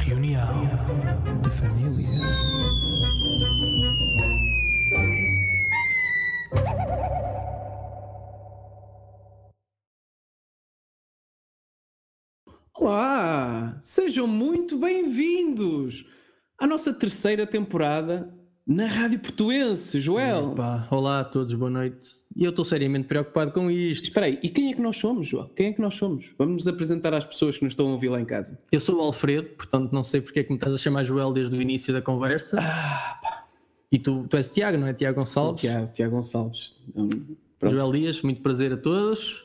reunião de família. Olá! Sejam muito bem-vindos à nossa terceira temporada na Rádio Portuense, Joel. Epá, olá a todos, boa noite. Eu estou seriamente preocupado com isto. Espera aí, e quem é que nós somos, Joel? Quem é que nós somos? Vamos nos apresentar às pessoas que nos estão a ouvir lá em casa. Eu sou o Alfredo, portanto não sei porque é que me estás a chamar Joel desde o início da conversa. E tu, tu és Tiago, não é? Tiago Gonçalves? Tiago, Tiago Gonçalves. Hum. Joel Dias, muito prazer a todos.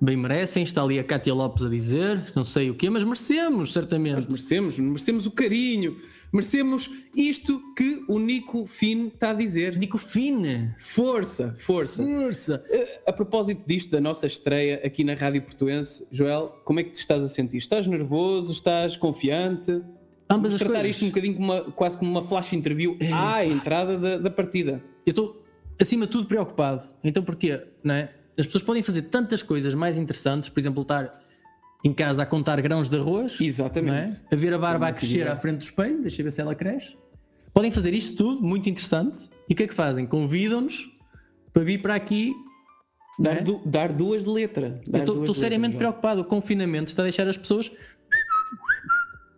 Bem merecem, está ali a Cátia Lopes a dizer, não sei o quê, mas merecemos, certamente. Nós merecemos, merecemos o carinho, merecemos isto que o Nico Fine está a dizer. Nico Fine. Força, força. Força. Eh, A propósito disto, da nossa estreia aqui na Rádio Portuense, Joel, como é que te estás a sentir? Estás nervoso? Estás confiante? Ambas Vamos as tratar coisas. isto um bocadinho como uma, quase como uma flash interview à entrada da, da partida. Eu estou, acima de tudo, preocupado. Então porquê? Não é? As pessoas podem fazer tantas coisas mais interessantes, por exemplo, estar em casa a contar grãos de arroz, Exatamente. não é? a ver a barba a crescer à frente do espelho, deixa eu ver se ela cresce. Podem fazer isto tudo, muito interessante. E o que é que fazem? Convidam-nos para vir para aqui. não é? Dar, du- dar duas de letra. Dar Eu estou- seriamente letra, Joel. preocupado. O confinamento está a deixar as pessoas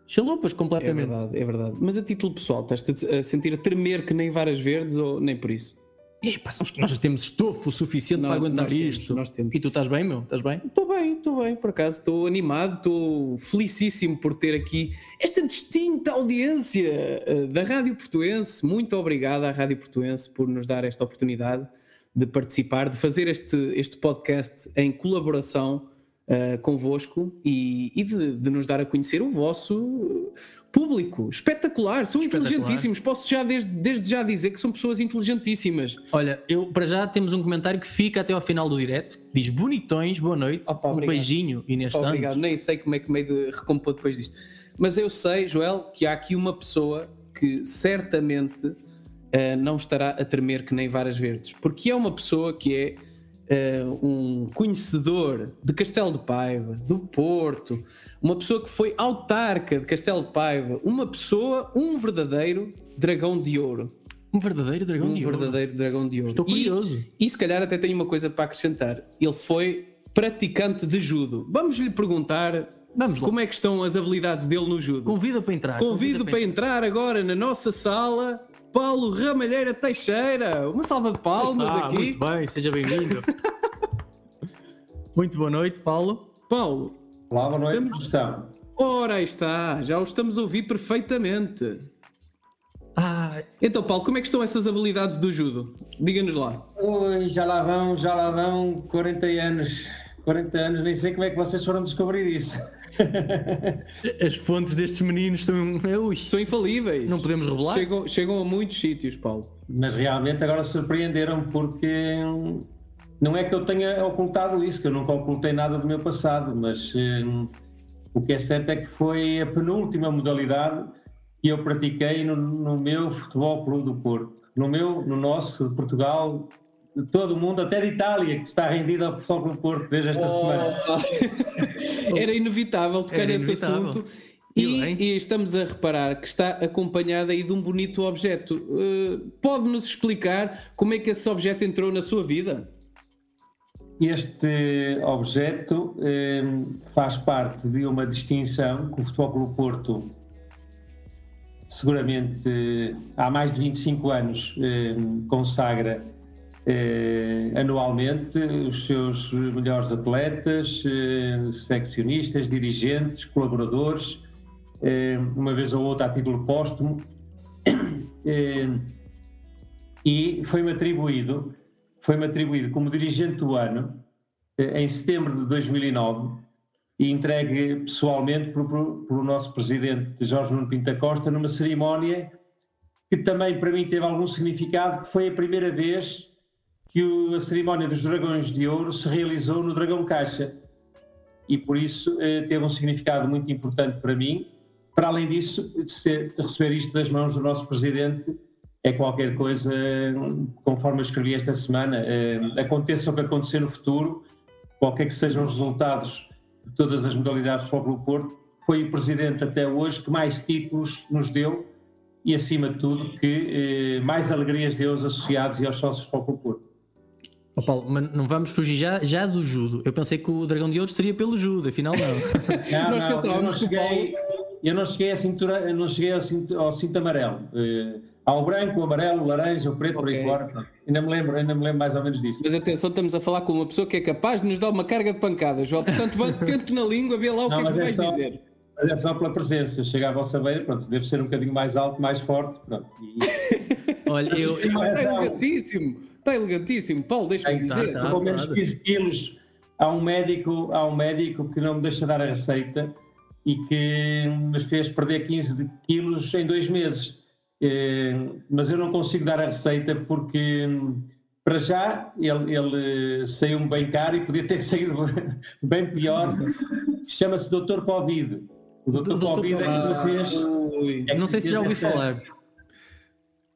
chalupas É completamente. verdade, é verdade. Mas a título pessoal, estás-te a sentir a tremer que nem varas verdes ou nem por isso? Que nós temos estofo suficiente Nós- para aguentar temos, isto. nós temos. E tu estás bem, meu? Estás bem? Estou bem, estou bem, por acaso, estou animado, estou felicíssimo por ter aqui esta distinta audiência eh, da Rádio Portuense. Muito obrigado à Rádio Portuense por nos dar esta oportunidade de participar, de fazer este, este podcast em colaboração eh, convosco e, e de, de nos dar a conhecer o vosso público. Espetacular, são Espetacular. inteligentíssimos. Posso já desde, desde já dizer que são pessoas inteligentíssimas. Olha, eu para já temos um comentário que fica até ao final do direto. Diz bonitões, boa noite. Opa, um obrigado. beijinho, Inês Obrigado, Santos. nem sei como é que meio de recompor depois disto. Mas eu sei, Joel, que há aqui uma pessoa que certamente eh, não estará a tremer que nem varas verdes, porque é uma pessoa que é eh, um conhecedor de Castelo de Paiva, do Porto, uma pessoa que foi autarca de Castelo de Paiva, uma pessoa, um verdadeiro dragão de ouro. Um verdadeiro dragão um de ouro. verdadeiro dragão de ouro. Estou E- curioso. e se calhar até tenho uma coisa para acrescentar. Ele foi praticante de judo. Vamos lhe perguntar Vamos lá. como é que estão as habilidades dele no judo. Convida para entrar. Convido convida para entrar agora na nossa sala Paulo Ramalheira Teixeira. Uma salva de palmas Ah, aqui. Muito bem, seja bem-vindo. muito boa noite, Paulo. Paulo, Olá, boa noite, como estão? ora aí está, já o estamos a ouvir perfeitamente. Ah, Então, Paulo, como é que estão essas habilidades do judo? Diga-nos lá. Oi, já lá vão, já lá vão 40 anos. 40 anos, nem sei como é que vocês foram descobrir isso. as fontes destes meninos são. Ui, São infalíveis. Não podemos revelar? Chegam, chegam a muitos sítios, Paulo. Mas realmente agora surpreenderam porque não é que eu tenha ocultado isso, que eu nunca ocultei nada do meu passado, mas hum, o que é certo é que foi a penúltima modalidade que eu pratiquei no, no meu Futebol Clube do Porto. No meu, no nosso, de Portugal, de todo o mundo, até de Itália, que está rendido ao Futebol Clube do Porto desde esta semana. Era inevitável tocar Era nesse inevitável. assunto. E E, estamos a reparar que está acompanhada aí de um bonito objeto. Uh, Pode-nos explicar como é que esse objeto entrou na sua vida? Este objeto eh, faz parte de uma distinção que o Futebol Clube Porto, seguramente eh, há mais de 25 anos, eh, consagra eh, anualmente os seus melhores atletas, eh, seccionistas, dirigentes, colaboradores, eh, uma vez ou outra a título póstumo. Eh, e foi-me atribuído foi-me atribuído como dirigente do ano eh, em setembro de 2009 e entregue pessoalmente pelo, pelo nosso presidente Jorge Nuno Pinta Costa numa cerimónia que também para mim teve algum significado, que foi a primeira vez que o, a cerimónia dos Dragões de Ouro se realizou no Dragão Caixa e por isso eh, teve um significado muito importante para mim. Para além disso, de, ser, de receber isto das mãos do nosso presidente é qualquer coisa, conforme eu escrevi esta semana, eh, aconteça o que acontecer no futuro, qualquer que sejam os resultados de todas as modalidades do Futebol Porto, foi o presidente até hoje que mais títulos nos deu e, acima de tudo, que eh, mais alegrias deu aos associados e aos sócios do Futebol Porto. Oh Paulo, mas não vamos fugir já, já do judo. Eu pensei que o Dragão de Ouro seria pelo judo, afinal não. não, não, eu não cheguei, eu não cheguei, a cintura, eu não cheguei ao, cinto, ao cinto amarelo. Uh, há o branco, o amarelo, o laranja, o preto, okay. por aí fora. Ainda me, lembro, ainda me lembro mais ou menos disso. Mas atenção, estamos a falar com uma pessoa que é capaz de nos dar uma carga de pancadas, João. Portanto, tento na língua, ver lá o não, que é que é vais só, dizer. Mas é só pela presença. Eu chego à vossa beira, pronto, deve ser um bocadinho mais alto, mais forte. Pronto. E... Olha, eu. É elegantíssimo. Está elegantíssimo. Paulo, deixa-me tá, dizer. Tá, Pelo menos 15 quilos. Há um, médico, há um médico que não me deixa dar a receita e que me fez perder 15 quilos em dois meses. É, mas eu não consigo dar a receita porque, para já, ele, ele saiu-me bem caro e podia ter saído bem pior. Chama-se Doutor Covid. O Doutor Covid ainda fez. É não sei se já ouvi falar.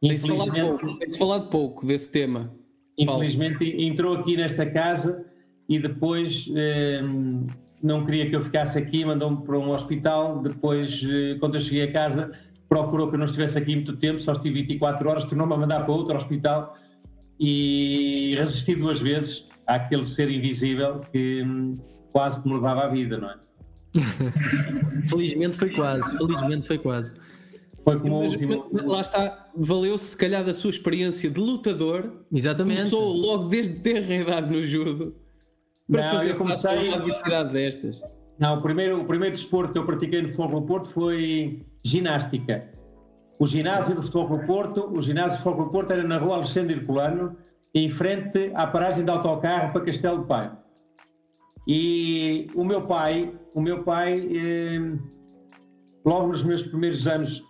Tem-se falado, pouco, tem falado pouco desse tema. Infelizmente Paulo. entrou aqui nesta casa e depois eh, não queria que eu ficasse aqui, mandou-me para um hospital. Depois, eh, quando eu cheguei a casa, procurou que eu não estivesse aqui muito tempo, só estive 24 horas, tornou-me a mandar para outro hospital e resisti duas vezes àquele ser invisível que hum, quase que me levava à vida, não é? felizmente foi quase, felizmente foi quase. Foi como mas, último. Mas, lá está, valeu-se se calhar da sua experiência de lutador. Exatamente. Começou logo desde ter idade no judo para não, fazer eu comecei uma diversidade destas. Não, o primeiro, o primeiro desporto que eu pratiquei no Futebol do Porto foi ginástica. O ginásio do Futebol do Porto, o ginásio do Futebol do Porto era na rua Alexandre Herculano, em frente à paragem de autocarro para Castelo de Pai. E o meu pai, o meu pai, eh, logo nos meus primeiros anos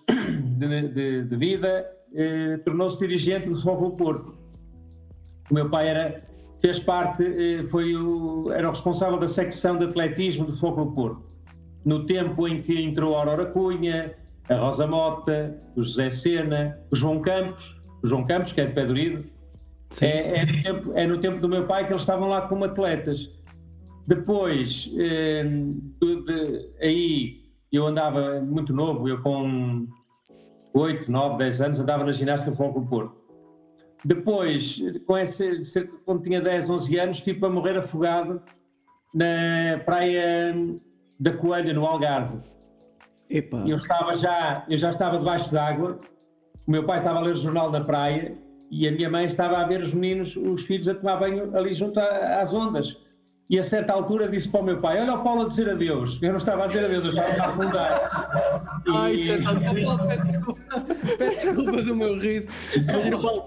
de, de, de vida, eh, tornou-se dirigente do Futebol do Porto. O meu pai era, fez parte, eh, foi o, era o responsável da secção de atletismo do Futebol do Porto. No tempo em que entrou a Aurora Cunha, a Rosa Mota, o José Sena, o João Campos, o João Campos, que é de Pedro é, é, no tempo, é no tempo do meu pai que eles estavam lá como atletas. Depois, eh, de, aí eu andava muito novo, eu com 8, 9, 10 anos, andava na ginástica Futebol do Porto. Depois, com esse, quando tinha 10, 11 anos, tipo a morrer afogado na praia da Coelha, no Algarve. Epa. Eu estava já, eu já estava debaixo d'água, o meu pai estava a ler o jornal da praia e a minha mãe estava a ver os meninos, os filhos a tomar banho ali junto às ondas e a certa altura disse para o meu pai: Olha o Paulo a dizer adeus. Eu não estava a dizer adeus, eu estava a. E... Ai, isso é Paulo, peço desculpa. Peço desculpa do meu riso. Imagina o Paulo.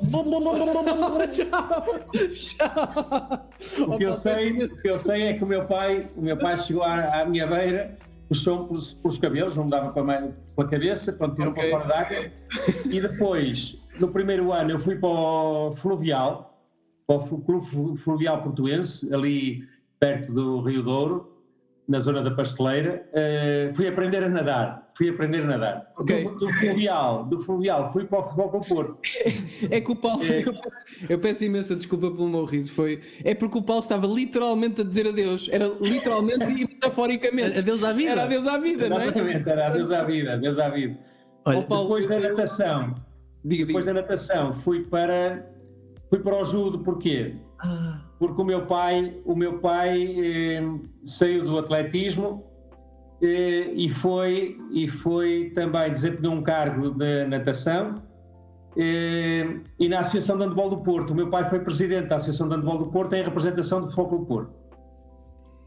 O que eu sei, o que eu sei é que o meu pai, o meu pai chegou à, à minha beira, puxou-me pelos, pelos, cabelos, não me dava com a, com a cabeça, pronto, tirou okay. para fora d'água. E depois, no primeiro ano, eu fui para o Fluvial, para o Clube Fluvial Portuense, ali perto do Rio Douro, na zona da Pasteleira, uh, fui aprender a nadar. Fui aprender a nadar. Okay. Do, do, fluvial, do fluvial, fui para o futebol com o Porto. É que o Paulo, é. Eu, peço, eu, peço, imensa desculpa pelo meu riso, foi, é porque o Paulo estava literalmente a dizer adeus, era literalmente e metaforicamente. Adeus à vida. Era adeus à vida, Exatamente, não é? era adeus à vida, adeus à vida. Olha, Paulo, depois da natação, diga, depois diga. da natação, fui para, fui para o judo, porquê? Ah porque o meu pai, o meu pai eh, saiu do atletismo eh, e foi e foi também desempenhou um cargo de natação eh, e na Associação de Handebol do Porto. O meu pai foi presidente da Associação de Handebol do Porto em representação do Futebol do Porto.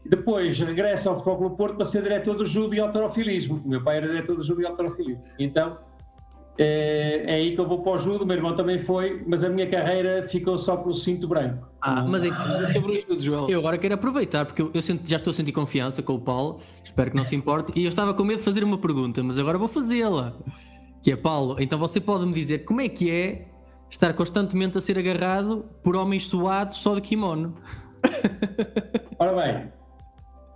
Depois regressa ao Futebol do Porto para ser diretor do judo e alterofilismo. O meu pai era diretor do judo e alterofilismo. Então é, é, aí que eu vou para o judo, o meu irmão também foi, mas a minha carreira ficou só pelo cinto branco. Ah, mas é, é sobre o judo, João. Eu agora quero aproveitar, porque eu, eu já estou a sentir confiança com o Paulo, espero que não se importe, e eu estava com medo de fazer uma pergunta, mas agora vou fazê-la. Que é, Paulo, então você pode me dizer como é que é estar constantemente a ser agarrado por homens suados só de kimono? Ora bem,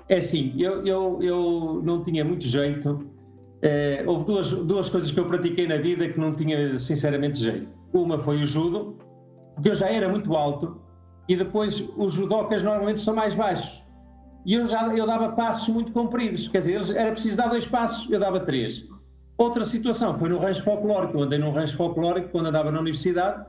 é assim, eu, eu, eu não tinha muito jeito é, houve duas, duas coisas que eu pratiquei na vida que não tinha sinceramente jeito. Uma foi o judo, porque eu já era muito alto, e depois os judocas normalmente são mais baixos. E eu já eu dava passos muito compridos, quer dizer, eles, era preciso dar dois passos, eu dava três. Outra situação foi no rancho folclórico, eu andei num rancho folclórico quando andava na universidade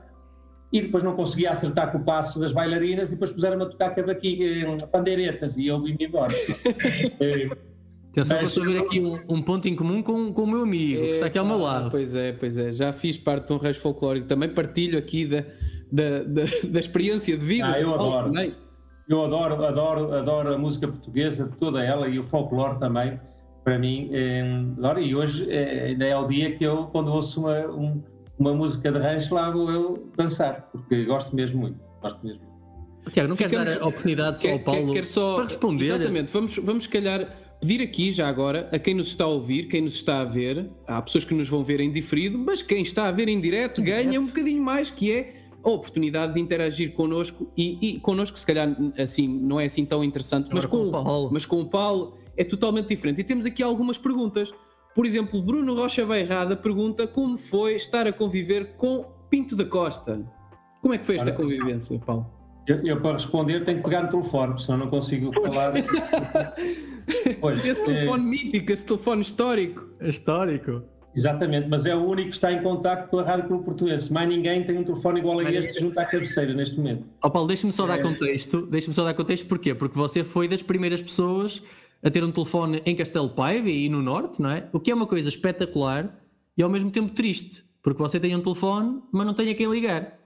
e depois não conseguia acertar com o passo das bailarinas e depois puseram-me a tocar cavaquinho, eh, pandeiretas e eu vim-me embora. Atenção, Mas, estou a ver aqui um, um, ponto em comum com, com o meu amigo, é, que está aqui ao meu lado. Pois é, pois é. Já fiz parte de um reis folclórico, também partilho aqui da, da, da, da experiência de vida. Ah, eu adoro. Também. Eu adoro, adoro, adoro a música portuguesa, toda ela, e o folclore também, para mim, é, adoro. E hoje é, ainda é o dia que eu, quando ouço uma, um, uma música de rancho, lá vou eu dançar, porque gosto mesmo muito. Gosto mesmo. Tiago, não Ficamos, queres dar a oportunidade só ao Paulo quer, quer só, para responder? Exatamente, vamos, vamos calhar pedir aqui já agora a quem nos está a ouvir, quem nos está a ver, há pessoas que nos vão ver em diferido, mas quem está a ver em direto ganha um bocadinho mais, que é a oportunidade de interagir connosco e, e connosco se calhar assim não é assim tão interessante, mas com, com, o Paulo. mas com o Paulo é totalmente diferente. E temos aqui algumas perguntas. Por exemplo, Bruno Rocha Beirrada pergunta como foi estar a conviver com Pinto da Costa. Como é que foi esta convivência, Paulo? Eu, eu, para responder tenho que pegar no telefone, senão não consigo falar. pois, esse telefone é... mítico, esse telefone histórico. Histórico. Exatamente, mas é o único que está em contacto com a Rádio Clube Portuense. Mais ninguém tem um telefone igual a este junto à cabeceira neste momento. Oh Paulo, deixa-me só é... dar contexto. Deixa-me só dar contexto porquê? Porque você foi das primeiras pessoas a ter um telefone em Castelo Paiva e no Norte, não é? O que é uma coisa espetacular e ao mesmo tempo triste. Porque você tem um telefone, mas não tem a quem ligar.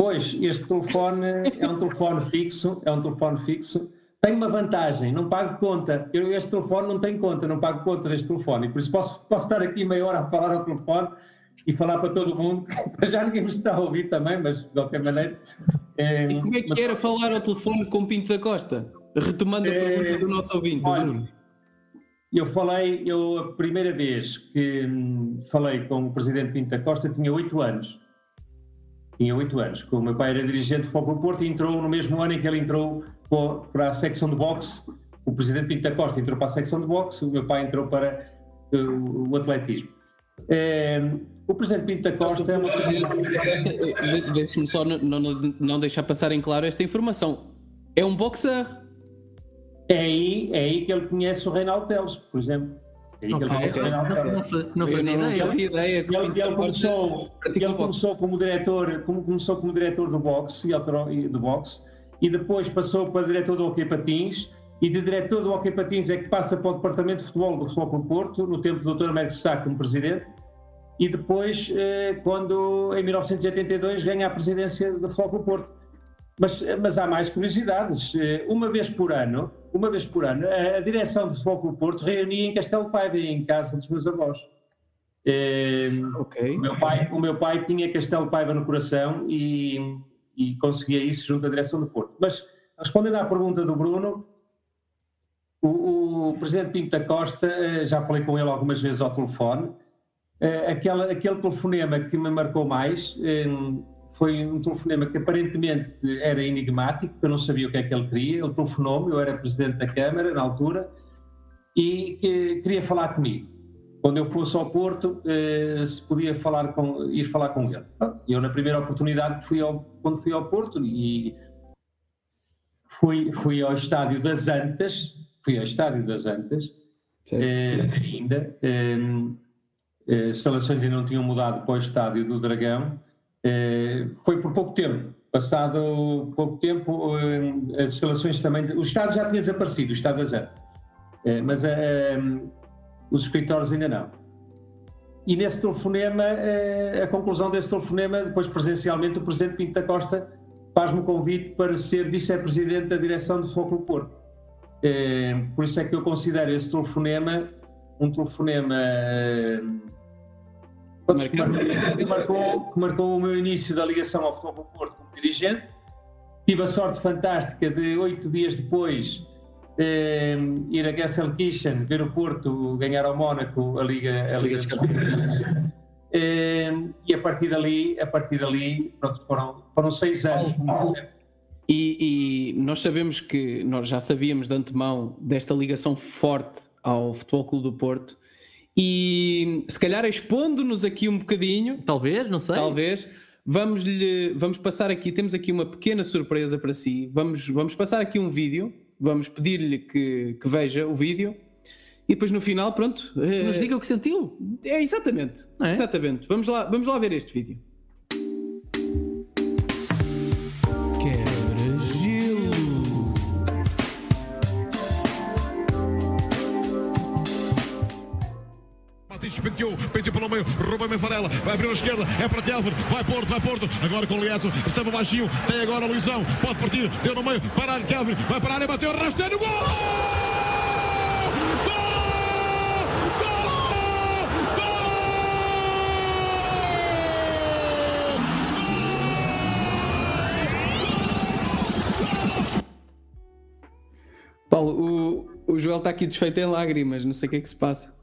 Pois, este telefone é um telefone fixo, é um telefone fixo. Tem uma vantagem, não pago conta. Eu, este telefone não tem conta, não pago conta deste telefone. E por isso posso, posso estar aqui meia hora a falar ao telefone e falar para todo mundo, para já ninguém me está a ouvir também, mas de qualquer maneira. É, e como é que era falar ao telefone com Pinto da Costa? Retomando a pergunta é, do nosso ouvinte, olha. Eu falei, eu a primeira vez que hum, falei com o presidente Pinto da Costa tinha oito anos tinha oito anos. O meu pai era dirigente do Foco Porto e entrou no mesmo ano em que ele entrou para a secção de boxe. O presidente Pinto da Costa entrou para a secção de boxe, o meu pai entrou para uh, o atletismo. É, o presidente Pinto da Costa é uma pessoa. Deixe-me só não, não, não deixar passar em claro esta informação. É um boxer. É aí, é aí que ele conhece o Reinaldo Teles, por exemplo. Okay. Não, não, fazia ideia. ideia ele, ele, começou, ele começou como diretor, como, começou como diretor do boxe, do boxe e depois passou para diretor do Hockey Patins e de diretor do Hockey Patins é que passa para o departamento de futebol do Futebol Clube Porto, no tempo do Dr. Américo Sá como presidente e depois, eh, quando em 1982 ganha a presidência do Futebol Clube Porto. Mas, mas há mais curiosidades. Eh, uma vez por ano, uma vez por ano, a, direção do Futebol Clube Porto reunia em Castelo Paiva, em casa dos meus avós. É, okay. o, meu pai, o meu pai tinha Castelo Paiva no coração e, e conseguia isso junto à direção do Porto. Mas, respondendo à pergunta do Bruno, o, o presidente Pinto da Costa, eh, já falei com ele algumas vezes ao telefone, aquela, aquele telefonema que me marcou mais foi um telefonema que aparentemente era enigmático, eu não sabia o que é que ele queria. Ele telefonou-me, eu era presidente da Câmara na altura, e que queria falar comigo. Quando eu fosse ao Porto, eh, se podia falar com, ir falar com ele. Eu, na primeira oportunidade, fui ao, quando fui ao Porto, e fui, fui ao estádio das Antas, fui ao estádio das Antas, eh, ainda. Eh, eh, as instalações ainda não tinham mudado para o estádio do Dragão foi por pouco tempo. Passado pouco tempo, eh, as instalações também. O Estado já tinha desaparecido, o Estado da. É, mas é, os escritórios ainda não. E nesse telefonema, a conclusão desse telefonema, depois presencialmente, o Presidente Pinto da Costa faz-me o convite para ser vice-presidente da direção do Futebol Porto. Por isso é que eu considero esse telefonema um telefonema Que marcou, que, marcou, que marcou o meu início da ligação ao Futebol Porto como dirigente. Tive a sorte fantástica de oito dias depois eh, ir a Gelsenkirchen, ver o Porto ganhar ao Mónaco a Liga, a Liga dos Campeões. Eh, e a partir dali, a partir dali pronto, foram, foram seis anos. E, e, nós sabemos que, nós já sabíamos de antemão desta ligação forte ao Futebol Clube do Porto e se calhar expondo-nos aqui um bocadinho, talvez, não sei, talvez, vamos lhe, vamos passar aqui, temos aqui uma pequena surpresa para si, vamos, vamos passar aqui um vídeo, vamos pedir-lhe que, que veja o vídeo e depois no final, pronto, nos diga o que sentiu. É exatamente, é? exatamente. Vamos lá, vamos lá ver este vídeo. Penteou, penteou pelo meio, Rubem Varela, vai abrir a esquerda, é para Telfer, vai Porto, vai Porto, agora com o Lietzo, estava baixinho, tem agora a Luizão, pode partir, deu no meio, para a vai para a área, bateu, rasteiro, gol! Paulo, o, o Joel está aqui desfeito em lágrimas, não sei o que é que se passa.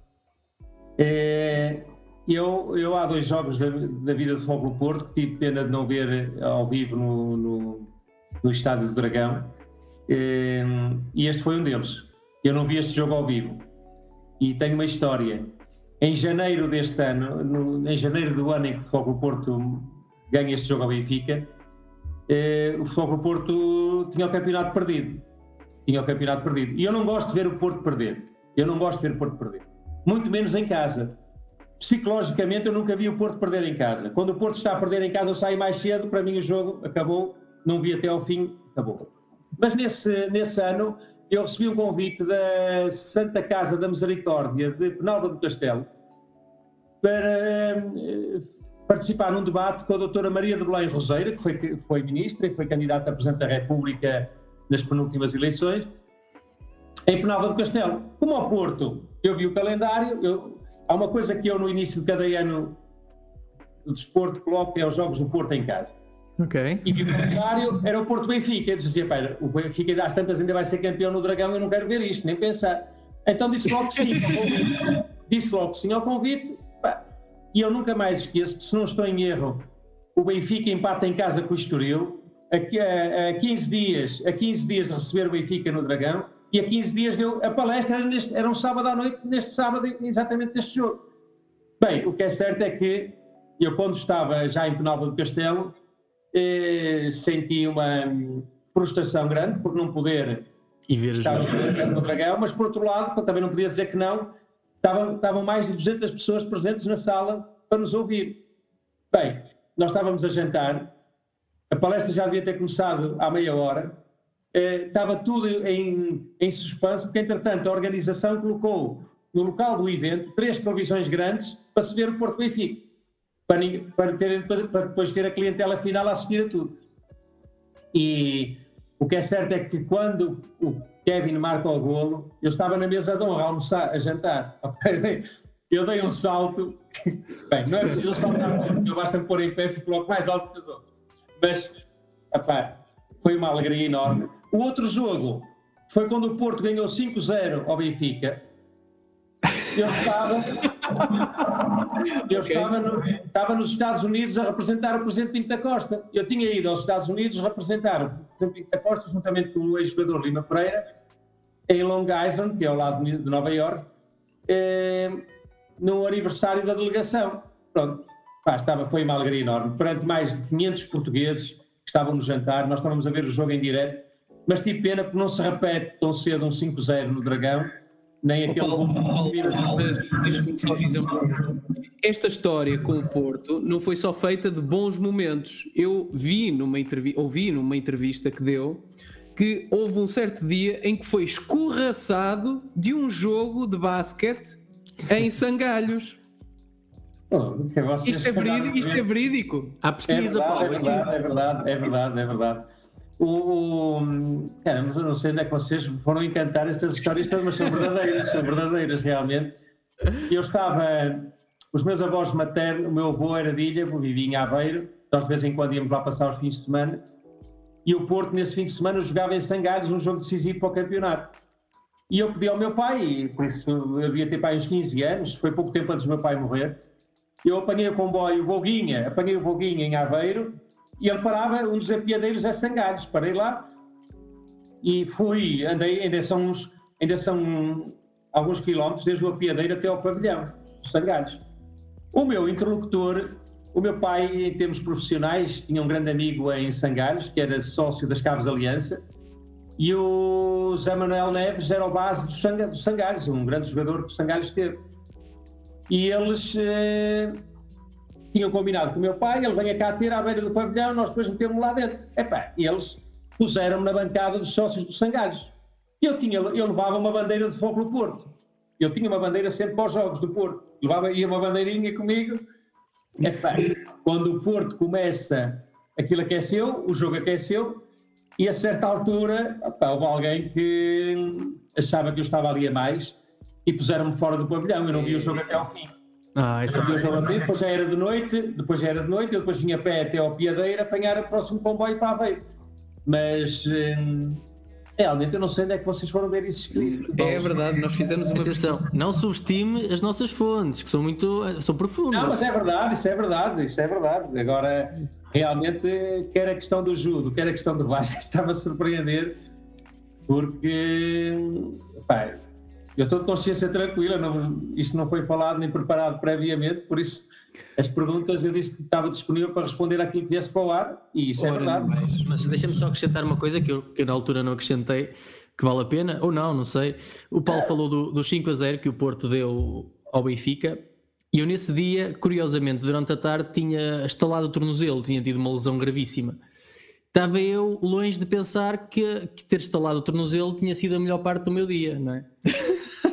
É, eu, eu há dois jogos da, da vida do Futebol Porto que tive pena de não ver ao vivo no, no, no Estádio do Dragão é, e este foi um deles. Eu não vi este jogo ao vivo e tenho uma história. Em janeiro deste ano, no, em janeiro do ano em que o Futebol Porto ganha este jogo ao Benfica, o Futebol Porto tinha o campeonato perdido. Tinha o campeonato perdido. E eu não gosto de ver o Porto perder. Eu não gosto de ver o Porto perder muito menos em casa. Psicologicamente, eu nunca vi o Porto perder em casa. Quando o Porto está a perder em casa, eu saio mais cedo. Para mim, o jogo acabou, não vi até ao fim, acabou. Mas nesse, nesse ano, eu recebi um convite da Santa Casa da Misericórdia de Penalva do Castelo para uh, participar num debate com a doutora Maria de Belém Roseira, que foi, foi ministra e foi candidata a Presidente da República nas penúltimas eleições, em Penalva do Castelo. Como ao Porto, eu vi o calendário, eu, há uma coisa que eu no início de cada ano do desporto coloco, é os jogos do Porto em casa. Ok. E vi o calendário, era o Porto Benfica. Eu dizia, pá, o Benfica às tantas ainda vai ser campeão no Dragão, eu não quero ver isto, nem pensar. Então disse logo sim. Disse logo sim ao convite. Pá, e eu nunca mais esqueço, se não estou em erro, o Benfica empata em casa com o Estoril. A, a, a, 15 dias, a 15 dias de receber o Benfica no Dragão e a 15 dias deu a palestra, era, neste, era um sábado à noite, neste sábado, exatamente neste jogo. Bem, o que é certo é que eu, quando estava já em Penalva do Castelo, eh, senti uma frustração grande por não poder estar no Dragão, mas por outro lado, também não podia dizer que não, estavam, estavam mais de 200 pessoas presentes na sala para nos ouvir. Bem, nós estávamos a jantar, a palestra já devia ter começado há meia hora, estava tudo em, em porque entretanto a organização colocou no local do evento três televisões grandes para se ver o Porto Benfica, para, para, ter, para depois ter a clientela final a assistir a tudo. E o que é certo é que quando o Kevin marca o golo, eu estava na mesa de honra a almoçar, a jantar. Eu dei um salto. Bem, não é preciso saltar muito, basta-me pôr em pé e fico mais alto que os outros. Mas, apá, foi uma alegria enorme. O outro jogo foi quando o Porto ganhou 5-0 ao Benfica. Eu estava, eu okay. estava, no, estava nos Estados Unidos a representar o Presidente Pinto da Costa. Eu tinha ido aos Estados Unidos representar o Presidente Pinto da Costa, juntamente com o ex-jogador Lima Pereira, em Long Island, que é ao lado de Nova York, eh, no aniversário da delegação. Pronto, Pá, estava, foi uma alegria enorme. Perante mais de 500 portugueses que estavam no jantar, nós estávamos a ver o jogo em direto mas tive pena porque não se repete tão cedo um 5-0 no Dragão, nem aquele Paulo, Paulo, Esta história com o Porto não foi só feita de bons momentos. Eu vi numa entrevista, ouvi numa entrevista que deu que houve um certo dia em que foi escorraçado de um jogo de basquete em Sangalhos. Oh, isto, é verídico, isto é verídico. Há pesquisa, é verdade, Paulo, é verdade, é verdade, é verdade, é verdade. O, cara, não sei onde é que vocês foram encantar essas histórias todas, mas são verdadeiras, são verdadeiras realmente. Eu estava, os meus avós maternos, o meu avô era de Ilha, vivia em Aveiro, nós de vez em quando íamos lá passar os fins de semana, e o Porto, nesse fim de semana, jogava em Sangalhos um jogo decisivo para o campeonato. E eu pedi ao meu pai, por isso eu devia ter pai uns 15 anos, foi pouco tempo antes do meu pai morrer, eu apanhei o comboio Voguinha, apanhei o Voguinha em Aveiro, e ele parava, um dos apiadeiros é Sangalhos, parei lá, e fui, andei, ainda são, uns, ainda são alguns quilómetros desde o apiadeiro até ao pavilhão, dos Sangalhos. O meu interlocutor, o meu pai, em termos profissionais, tinha um grande amigo em Sangalhos, que era sócio das Caves Aliança, e o Zé Manuel Neves era o base do Sangalhos, um grande jogador que o Sangalhos teve. E eles eh, tinham combinado com o meu pai, ele venha cá ter à beira do pavilhão, nós depois metemos lá dentro. Epá, eles puseram-me na bancada dos sócios do Sangalhos. Eu, tinha, eu levava uma bandeira de fogo no Porto. Eu tinha uma bandeira sempre para os jogos do Porto. Levava, ia uma bandeirinha comigo. Epá, quando o Porto começa, aquilo aqueceu, o jogo aqueceu, e a certa altura, opa, houve alguém que achava que eu estava ali a mais e puseram-me fora do pavilhão. Eu não vi o jogo até ao fim. Ah, isso o jogo até, depois já era de noite, depois já era de noite, eu depois vinha a pé até ao Piadeira apanhar o próximo comboio para Aveiro. Mas hum, realmente eu não sei onde é que vocês foram ver isso escrito. É verdade, nós fizemos uma Atenção, não subestime as nossas fontes, que são muito são profundas. Não, mas é verdade, isso é verdade, isso é verdade. Agora, realmente, quer a questão do judo, quer a questão do Vasco, estava a surpreender, porque pá, eu estou de consciência tranquila, não, isto não foi falado nem preparado previamente, por isso as perguntas eu disse que estava disponível para responder àquilo que viesse para o ar, e isso é Ora, é verdade. Mas, mas deixa-me só acrescentar uma coisa que eu, que na altura não acrescentei, que vale a pena, ou não, não sei. O Paulo é. falou do, do 5 a 0 que o Porto deu ao Benfica, e eu nesse dia, curiosamente, durante a tarde, tinha estalado o tornozelo, tinha tido uma lesão gravíssima. Estava eu longe de pensar que, que ter estalado o tornozelo tinha sido a melhor parte do meu dia, não é?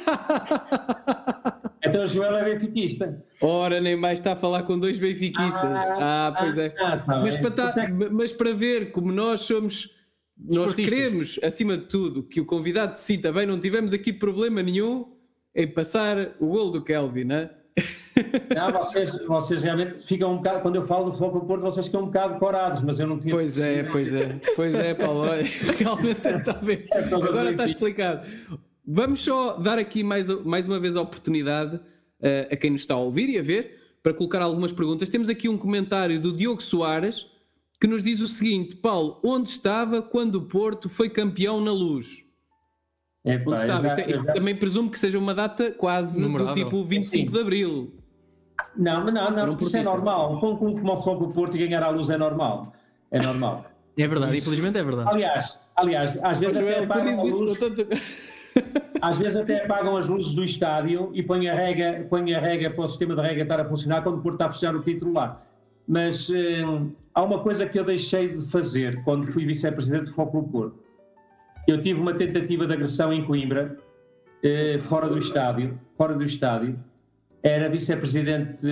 então o Joel é benfiquista. Ora, nem mais está a falar com dois benfiquistas. Ah, ah pois é. Ah, tá mas, para tá, mas, para ver como nós somos. Nós queremos, acima de tudo, que o convidado de si também não tivemos aqui problema nenhum em passar o gol do Kelvin, não é? Não, vocês, vocês realmente ficam um bocado, quando eu falo do Futebol do Porto, vocês ficam um bocado corados, mas eu não tinha. Pois é, pois é, pois é, Paulo. Realmente está bem. É Agora está explicado. Vamos só dar aqui mais, mais uma vez a oportunidade uh, a quem nos está a ouvir e a ver para colocar algumas perguntas. Temos aqui um comentário do Diogo Soares que nos diz o seguinte: Paulo, onde estava quando o Porto foi campeão na luz? Epa, Onde estava? Já, isto, é- isto já... também presumo que seja uma data quase Numerável. do tipo 25 Sim. de Abril. Não, não, não, isso é normal. Com um clube como o Fogo Porto e ganhar à luz é normal. É normal. É verdade, infelizmente é verdade. Aliás, aliás às vezes até apagam a luz... Às vezes até apagam as luzes do estádio e põem a rega, põem a rega para o sistema de rega estar a funcionar quando o Porto está a fechar o título lá. Mas hum, há uma coisa que eu deixei de fazer quando fui vice-presidente do Fogo Porto eu tive uma tentativa de agressão em Coimbra, eh, fora do estádio, fora do estádio. Era vice-presidente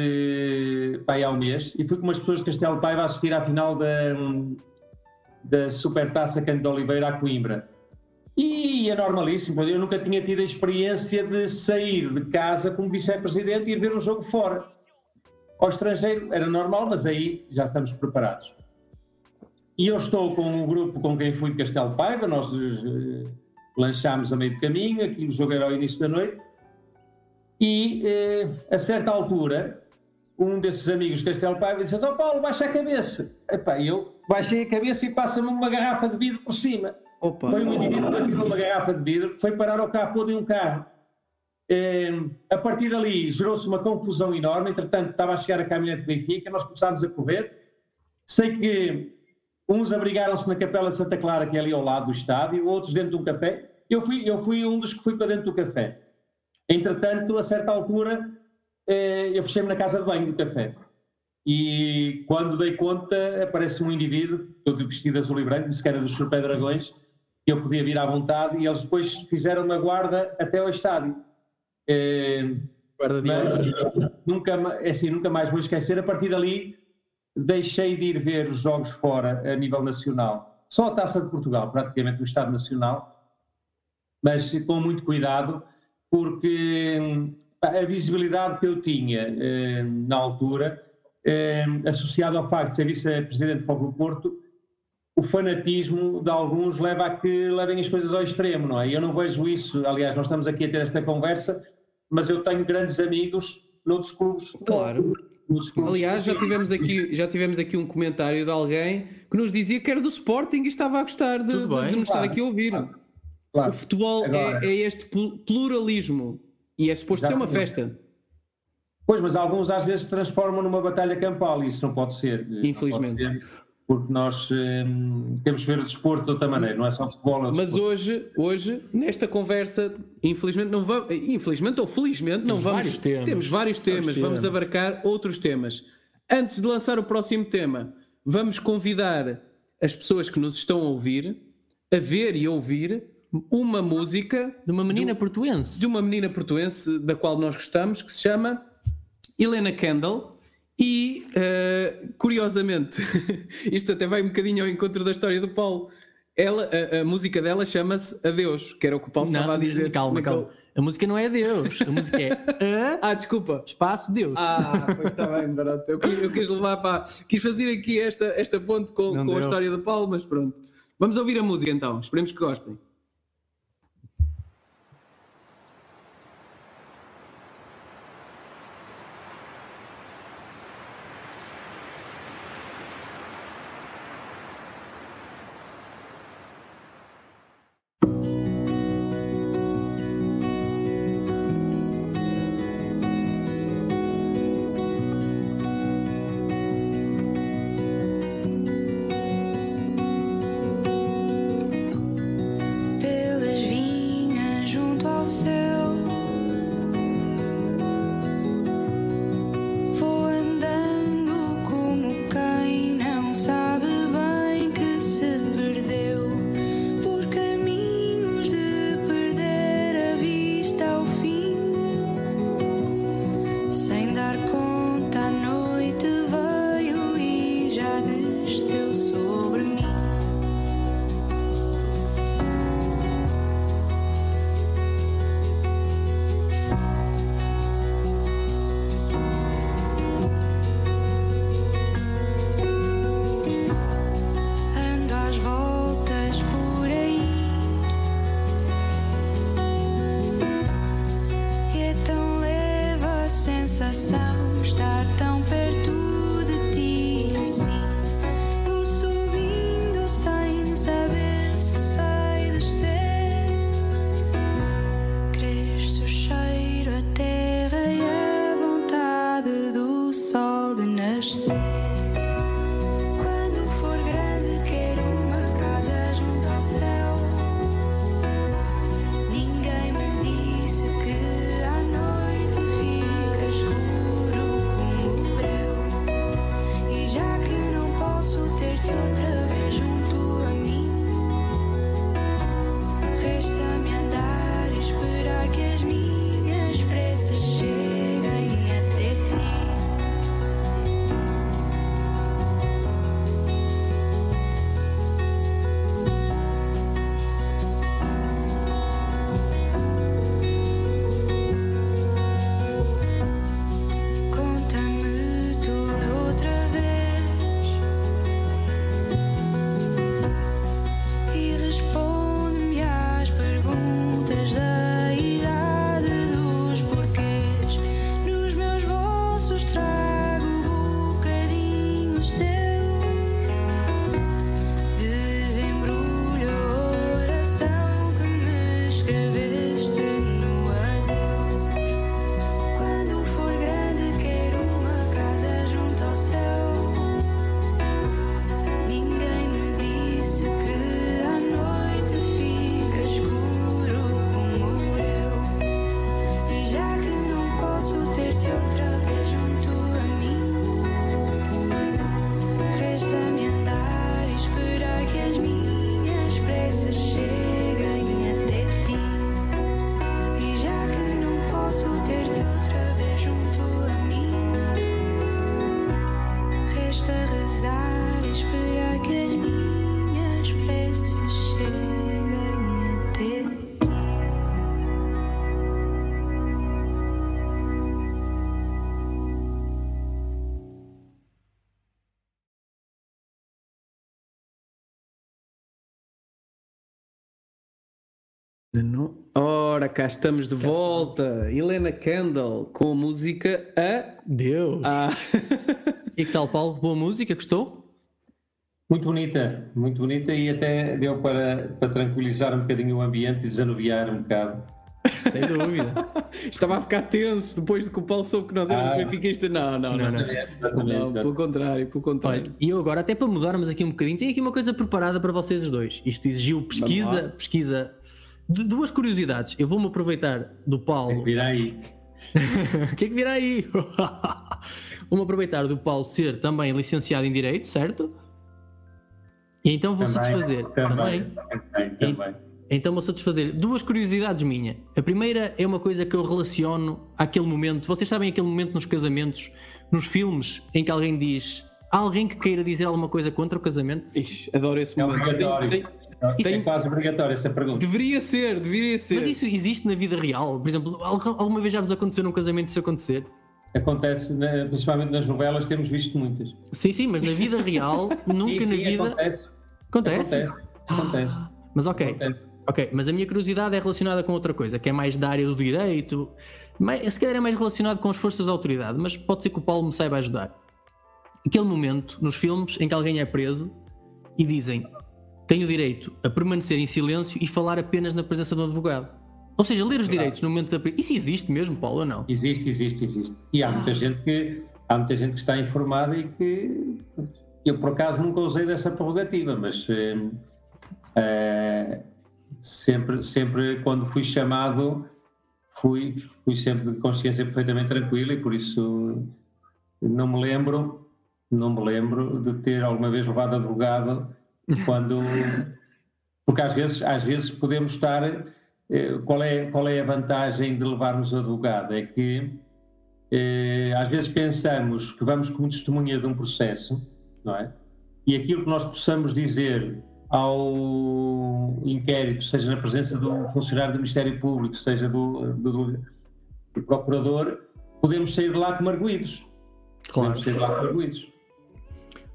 pai há um mês e fui com umas pessoas de Castelo Paiva assistir à final da, da Supertaça de Oliveira a Coimbra. E é normalíssimo, eu nunca tinha tido a experiência de sair de casa como vice-presidente e ir ver um jogo fora. Ao estrangeiro era normal, mas aí já estamos preparados. E eu estou com um grupo com quem fui de Castelo Paiva, nós uh, lanchámos a meio do caminho, aqui o jogo era ao início da noite, e uh, a certa altura, um desses amigos de Castelo Paiva disse: Ó oh, Paulo, baixa a cabeça. Epá, eu baixei a cabeça e passa-me uma garrafa de vidro por cima. Opa. Foi um indivíduo que tirou uma garrafa de vidro, foi parar ao capô de um carro. Uh, a partir dali gerou-se uma confusão enorme. Entretanto, estava a chegar a caminhonete de Benfica, nós começámos a correr. Sei que Uns abrigaram-se na Capela Santa Clara, que é ali ao lado do estádio, outros dentro de um café. Eu fui, eu fui um dos que fui para dentro do café. Entretanto, a certa altura, eh, eu fechei-me na casa de banho do café. E quando dei conta, aparece um indivíduo, todo vestido azul e branco, disse que era dos Surpé Dragões, eu podia vir à vontade, e eles depois fizeram uma guarda até ao estádio. Eh, guarda de mas, nunca, é assim, nunca mais vou esquecer. A partir dali, deixei de ir ver os jogos fora a nível nacional. Só a Taça de Portugal, praticamente no Estado Nacional, mas com muito cuidado, porque a visibilidade que eu tinha eh, na altura, eh, associado ao facto de ser vice-presidente do Fogo do Porto, o fanatismo de alguns leva a que levem as coisas ao extremo, não é? E eu não vejo isso, aliás, nós estamos aqui a ter esta conversa, mas eu tenho grandes amigos noutros clubes. Claro. Noutros clubes. Aliás, já tivemos, aqui, já tivemos aqui um comentário de alguém que nos dizia que era do Sporting e estava a gostar de, de, de nos claro. estar aqui a ouvir. Claro. O futebol é, é, este pluralismo e é suposto ser uma festa. Pois, mas alguns às vezes transformam numa batalha campal e isso não pode ser. Infelizmente. Pode ser porque nós hum, temos que ver o desporto de outra maneira, não é só futebol. É Mas hoje, hoje, nesta conversa, infelizmente não vamos, infelizmente ou felizmente, temos não vamos, vários temas. temos vários temas, vários vamos temas. abarcar outros temas. Antes de lançar o próximo tema, vamos convidar as pessoas que nos estão a ouvir a ver e ouvir uma música de uma menina de, portuense, de uma menina portuense da qual nós gostamos, que se chama Helena Kendall e, uh, curiosamente, isto até vai um bocadinho ao encontro da história do Paulo. Ela, a, a música dela chama-se Adeus, que era o que o Paulo não, estava a dizer. Calma, calma. A música não é Deus, a música é a... Ah, desculpa. Espaço Deus. Ah, pois está bem, barato. Eu, eu quis levar para. Quis fazer aqui esta, esta ponte com, com a história do Paulo, mas pronto. Vamos ouvir a música então, esperemos que gostem. Ora, cá estamos de volta. Helena Kendall com a música A. Deus! Ah. e que tal, Paulo? Boa música, gostou? Muito bonita, muito bonita e até deu para, para tranquilizar um bocadinho o ambiente e desanuviar um bocado. Sem dúvida. Estava a ficar tenso depois de que o Paulo soube que nós éramos ah. benfiquistas. Não, não, não. não, não. não pelo contrário, pelo contrário. E eu agora, até para mudarmos aqui um bocadinho, tenho aqui uma coisa preparada para vocês os dois. Isto exigiu pesquisa, pesquisa. Duas curiosidades. Eu vou-me aproveitar do Paulo. O que virá aí? O que é que virá aí? vou-me aproveitar do Paulo ser também licenciado em Direito, certo? E então vou também, satisfazer. Também. Também. também. Então vou satisfazer duas curiosidades minha. A primeira é uma coisa que eu relaciono àquele momento. Vocês sabem aquele momento nos casamentos, nos filmes, em que alguém diz Há alguém que queira dizer alguma coisa contra o casamento? Ixi, adoro esse é momento. Tem, tem, isso é quase obrigatório essa pergunta. Deveria ser, deveria ser. Mas isso existe na vida real? Por exemplo, alguma vez já vos aconteceu num casamento isso acontecer? Acontece, principalmente nas novelas, temos visto muitas. Sim, sim, mas na vida real, nunca sim, na vida. Acontece. Acontece? Acontece. acontece. Ah, mas ok. Acontece. Ok, mas a minha curiosidade é relacionada com outra coisa, que é mais da área do direito. Mas, se calhar é mais relacionado com as forças da autoridade, mas pode ser que o Paulo me saiba ajudar. Aquele momento nos filmes em que alguém é preso e dizem tem o direito a permanecer em silêncio e falar apenas na presença do advogado. Ou seja, ler os direitos no momento da. Isso existe mesmo, Paulo, ou não? Existe, existe, existe. E há ah. muita gente que há muita gente que está informada e que eu por acaso nunca usei dessa prerrogativa, mas eh, sempre, sempre quando fui chamado fui, fui sempre de consciência perfeitamente tranquila e por isso não me lembro, não me lembro de ter alguma vez levado advogado quando porque às vezes, às vezes podemos estar eh, qual é, qual é a vantagem de levarmos advogado? É que eh, às vezes pensamos que vamos como testemunha de um processo, não é? E aquilo que nós possamos dizer ao inquérito, seja na presença do funcionário do Ministério Público, seja do, do, do procurador, podemos sair de lá como arguídos. Claro. Podemos sair de lá como arguídos.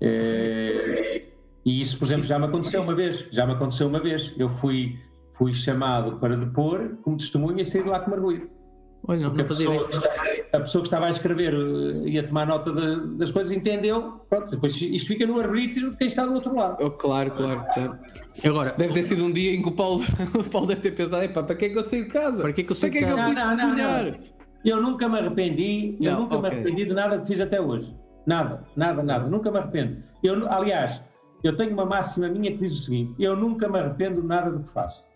É, e isso, por exemplo, já me aconteceu uma vez. Já me aconteceu uma vez. Eu fui, fui chamado para depor como testemunha e saí de lá como arguído. Olha, não, não a, pessoa a pessoa que estava a escrever eh, e a tomar nota de, das coisas entendeu. Pronto, depois isto fica no arbítrio de quem está do outro lado. Oh, claro, claro, claro. Agora, deve ter sido um dia em que o Paulo, o Paulo deve ter pensado: para que é que eu saí de casa? Para que é que eu saí de casa? Para que é que eu fui não, não, não, Eu nunca me arrependi, eu nunca okay. me arrependi de nada que fiz até hoje. Nada, nada, nada. Nunca me arrependo. Eu, aliás, eu tenho uma máxima minha que diz o seguinte: eu nunca me arrependo de nada do que faço.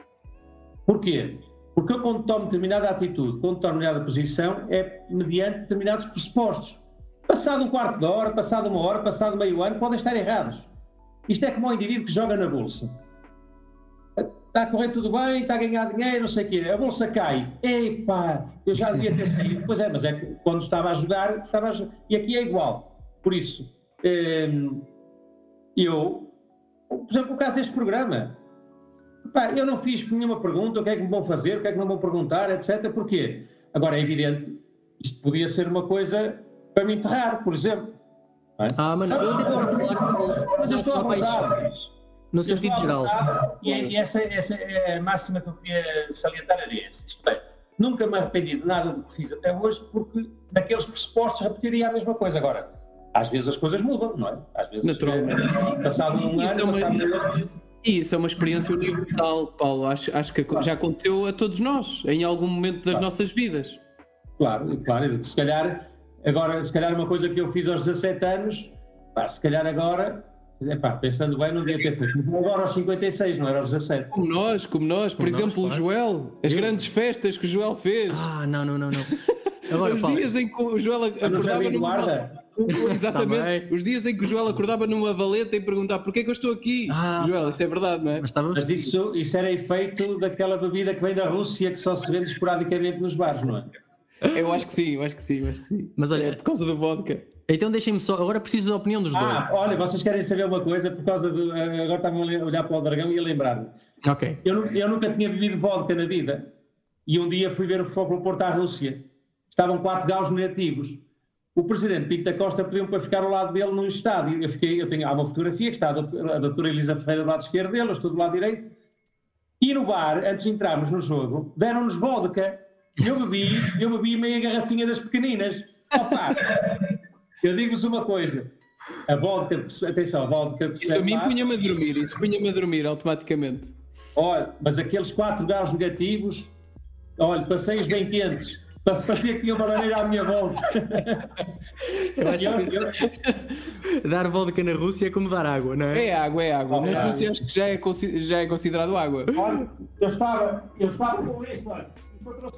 Porquê? Porque eu, quando tomo determinada atitude, quando tomo determinada posição, é mediante determinados pressupostos. Passado um quarto de hora, passado uma hora, passado meio ano, podem estar errados. Isto é como um indivíduo que joga na bolsa. Está a correr tudo bem, está a ganhar dinheiro, não sei o quê. A bolsa cai. Epá, eu já devia ter saído. Pois é, mas é que quando estava a jogar, estava a. E aqui é igual. Por isso, hum, eu, por exemplo, o caso deste programa, Pá, eu não fiz nenhuma pergunta, o que é que me vão fazer, o que é que não vão perguntar, etc. Porquê? Agora, é evidente, isto podia ser uma coisa para me enterrar, por exemplo. É? Ah, mas, eu, mas eu estou a vontade. No sentido geral. E, essa, essa, é a máxima que eu queria salientar era esse. Isto é, nunca me arrependi de nada do que fiz até hoje, porque naqueles pressupostos repetiria a mesma coisa. Agora, às vezes as coisas mudam, não é? Às vezes, Naturalmente. É, passado um ano, é uma... passado e isso é uma experiência universal, Paulo. Acho, acho que já aconteceu a todos nós, em algum momento das claro. nossas vidas. Claro, claro. Se calhar, agora, se calhar uma coisa que eu fiz aos 17 anos, pá, se calhar agora, epá, pensando bem, não devia ter feito. Agora aos 56, não era aos 17. Como nós, como nós. Por como exemplo, nós, claro. o Joel, as eu... grandes festas que o Joel fez. Ah, não, não, não, não. Agora, Os dias em que o Joel acordava numa... Exatamente. Os dias em que o Joel acordava numa valeta e perguntava porquê é que eu estou aqui. Ah, Joel, isso é verdade, não é? Mas, mas isso, isso era efeito daquela bebida que vem da Rússia que só se vende esporadicamente nos bares, não é? Eu acho que sim, eu acho que sim, eu acho que sim. Mas olha, é por causa do vodka. Então deixem-me só, agora preciso da opinião dos ah, dois. Ah, olha, vocês querem saber uma coisa por causa do. Agora estavam a olhar para o dragão e a lembrar-me. Ok. Eu, eu nunca tinha bebido vodka na vida e um dia fui ver o Futebol Porto à Rússia estavam quatro gaus negativos. O presidente Pinto da Costa pediu para ficar ao lado dele no estádio. Eu fiquei, eu tenho há uma fotografia que está a doutora, Elisa Ferreira do lado esquerdo dele, eu estou do lado direito. E no bar, antes de entrarmos no jogo, deram-nos vodka. Eu bebi, eu bebi meia garrafinha das pequeninas. Opa, eu digo-vos uma coisa. A vodka, atenção, a vodka. Isso a mim punha-me a dormir, isso punha-me a dormir automaticamente. Olha, mas aqueles 4 graus negativos, olha, passei-os bem quentes. Parecia que tinha uma lareira à minha volta. Eu acho que dar vodka na Rússia é como dar água, não é? É água, é água. na Rússia acho que já é, já é considerado água. Olha, eu estava, eu estava com isso, olha,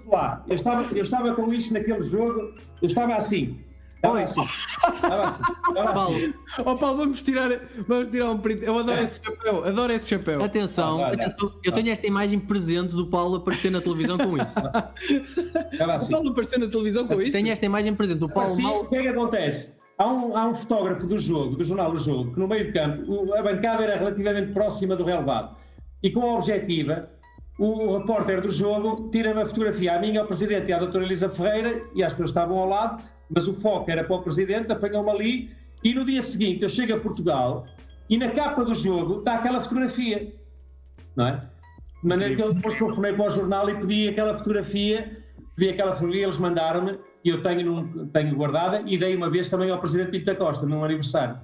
lá. Eu estava, eu estava com isso naquele jogo, eu estava assim. Assim. Estava assim. Estava assim. Oh, Paulo, vamos tirar, vamos tirar um print. Eu adoro é. esse chapéu. Adoro esse chapéu. Atenção, ah, atenção. eu tenho esta imagem presente do Paulo aparecer na televisão com isso. Assim. O Paulo aparecer na televisão com isso? Tenho esta imagem presente. O Paulo assim, mal... O que é que acontece? Há um, há um fotógrafo do jogo, do jornal do jogo, que no meio do campo, a bancada era relativamente próxima do relevado. E com a objetiva, o repórter do jogo tira uma fotografia a mim, ao presidente e à doutora Elisa Ferreira, e as pessoas estavam ao lado, mas o foco era para o presidente, apanhou-me ali, e no dia seguinte eu chego a Portugal e na capa do jogo está aquela fotografia, não é? De maneira que eu depois telefonei para o jornal e pedi aquela fotografia, pedi aquela fotografia, eles mandaram-me, e eu tenho, num, tenho guardada, e dei uma vez também ao presidente Pinto da Costa, num aniversário.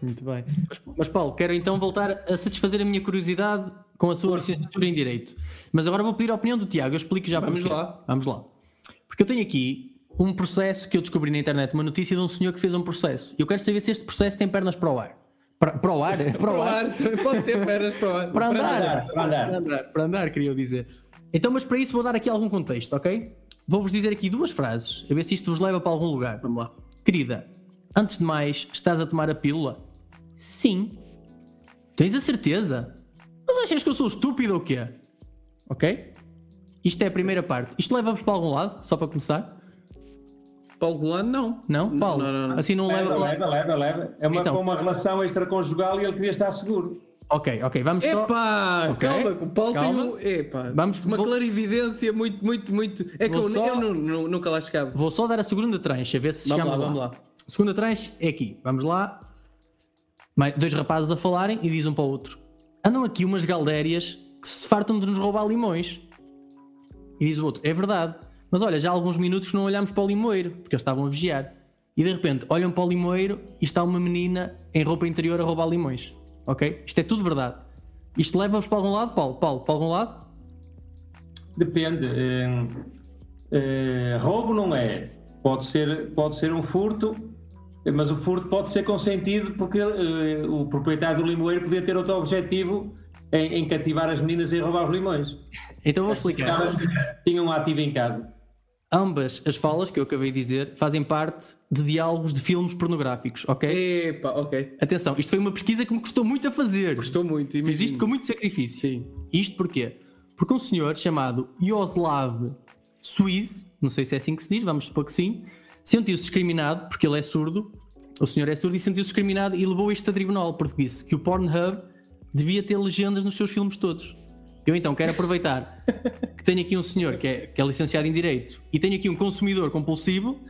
Muito bem. Mas, mas, Paulo, quero então voltar a satisfazer a minha curiosidade com a sua licenciatura em Direito. Mas agora vou pedir a opinião do Tiago, eu explico já Vamos lá. Vamos lá. Porque eu tenho aqui um processo que eu descobri na internet, uma notícia de um senhor que fez um processo. Eu quero saber se este processo tem pernas para o ar. Para, para o ar? Para o ar. Pode ter pernas para o ar. Para andar. Para andar. Para andar, para andar queria eu dizer. Então, mas para isso vou dar aqui algum contexto, ok? Vou-vos dizer aqui duas frases, a ver se isto vos leva para algum lugar. Vamos lá. Querida, antes de mais, estás a tomar a pílula? Sim. Tens a certeza? Mas achas que eu sou estúpido ou quê? Ok? Isto é a primeira parte. Isto leva-vos para algum lado, só para começar? Paulo Golano, não. Não? Paulo? Não, não, não. Assim não leva. Leva, leva, leva. É uma, então, uma relação extraconjugal e ele queria estar seguro. Ok, ok, vamos só. Epá, okay. calma, o Paulo calma. tem um, epá, vamos, uma vou... clarividência muito, muito, muito. É que eu, só... eu não, não, nunca lá chegava. Vou só dar a segunda tranche, a ver se vamos chegamos lá. Vamos lá. A segunda tranche é aqui, vamos lá. Dois rapazes a falarem e diz um para o outro: Andam aqui umas galdérias que se fartam de nos roubar limões. E diz o outro: É verdade. Mas olha, já há alguns minutos não olhámos para o limoeiro, porque eles estavam a vigiar. E de repente olham para o limoeiro e está uma menina em roupa interior a roubar limões. Ok? Isto é tudo verdade. Isto leva-vos para algum lado, Paulo? Paulo, para algum lado? Depende. Uh, uh, roubo não é. Pode ser, pode ser um furto, mas o furto pode ser consentido porque uh, o proprietário do limoeiro podia ter outro objetivo em, em, cativar as meninas e roubar os limões. Então vou explicar. Tinha um ativo em casa. Ambas as falas que eu acabei de dizer fazem parte de diálogos de filmes pornográficos, ok? Epa, ok. Atenção, isto foi uma pesquisa que me custou muito a fazer. Custou muito, imagino. Fiz isto com muito sacrifício. Sim. Isto porquê? Porque um senhor chamado Yoslav Suiz, não sei se é assim que se diz, vamos supor que sim, sentiu-se discriminado, porque ele é surdo, o senhor é surdo e sentiu-se discriminado e levou isto a tribunal, porque disse que o Pornhub devia ter legendas nos seus filmes todos. Eu então quero aproveitar que tenho aqui um senhor que é, que é licenciado em Direito e tenho aqui um consumidor compulsivo.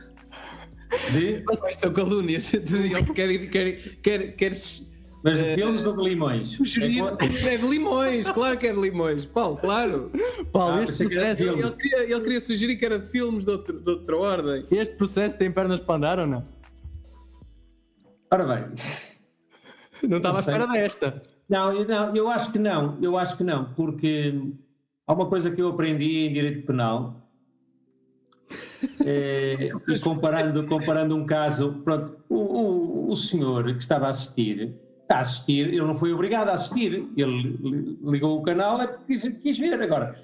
De... Mas isto são calúnias. Ele quer, quer, quer, queres. Mas de filmes ou de limões? Sugerir, é, é de limões, claro que é de limões. Paulo, claro. Paulo, ah, este processo. Ele queria, ele queria sugerir que era de filmes de, outro, de outra ordem. Este processo tem pernas para andar ou não? Ora bem. Não estava à espera desta. Não, eu, não, eu acho que não, eu acho que não, porque há uma coisa que eu aprendi em direito penal, é, e comparando, comparando um caso, pronto, o, o, o, senhor que estava a assistir, a assistir, ele não foi obrigado a assistir, ele ligou o canal é porque quis, quis ver. Agora,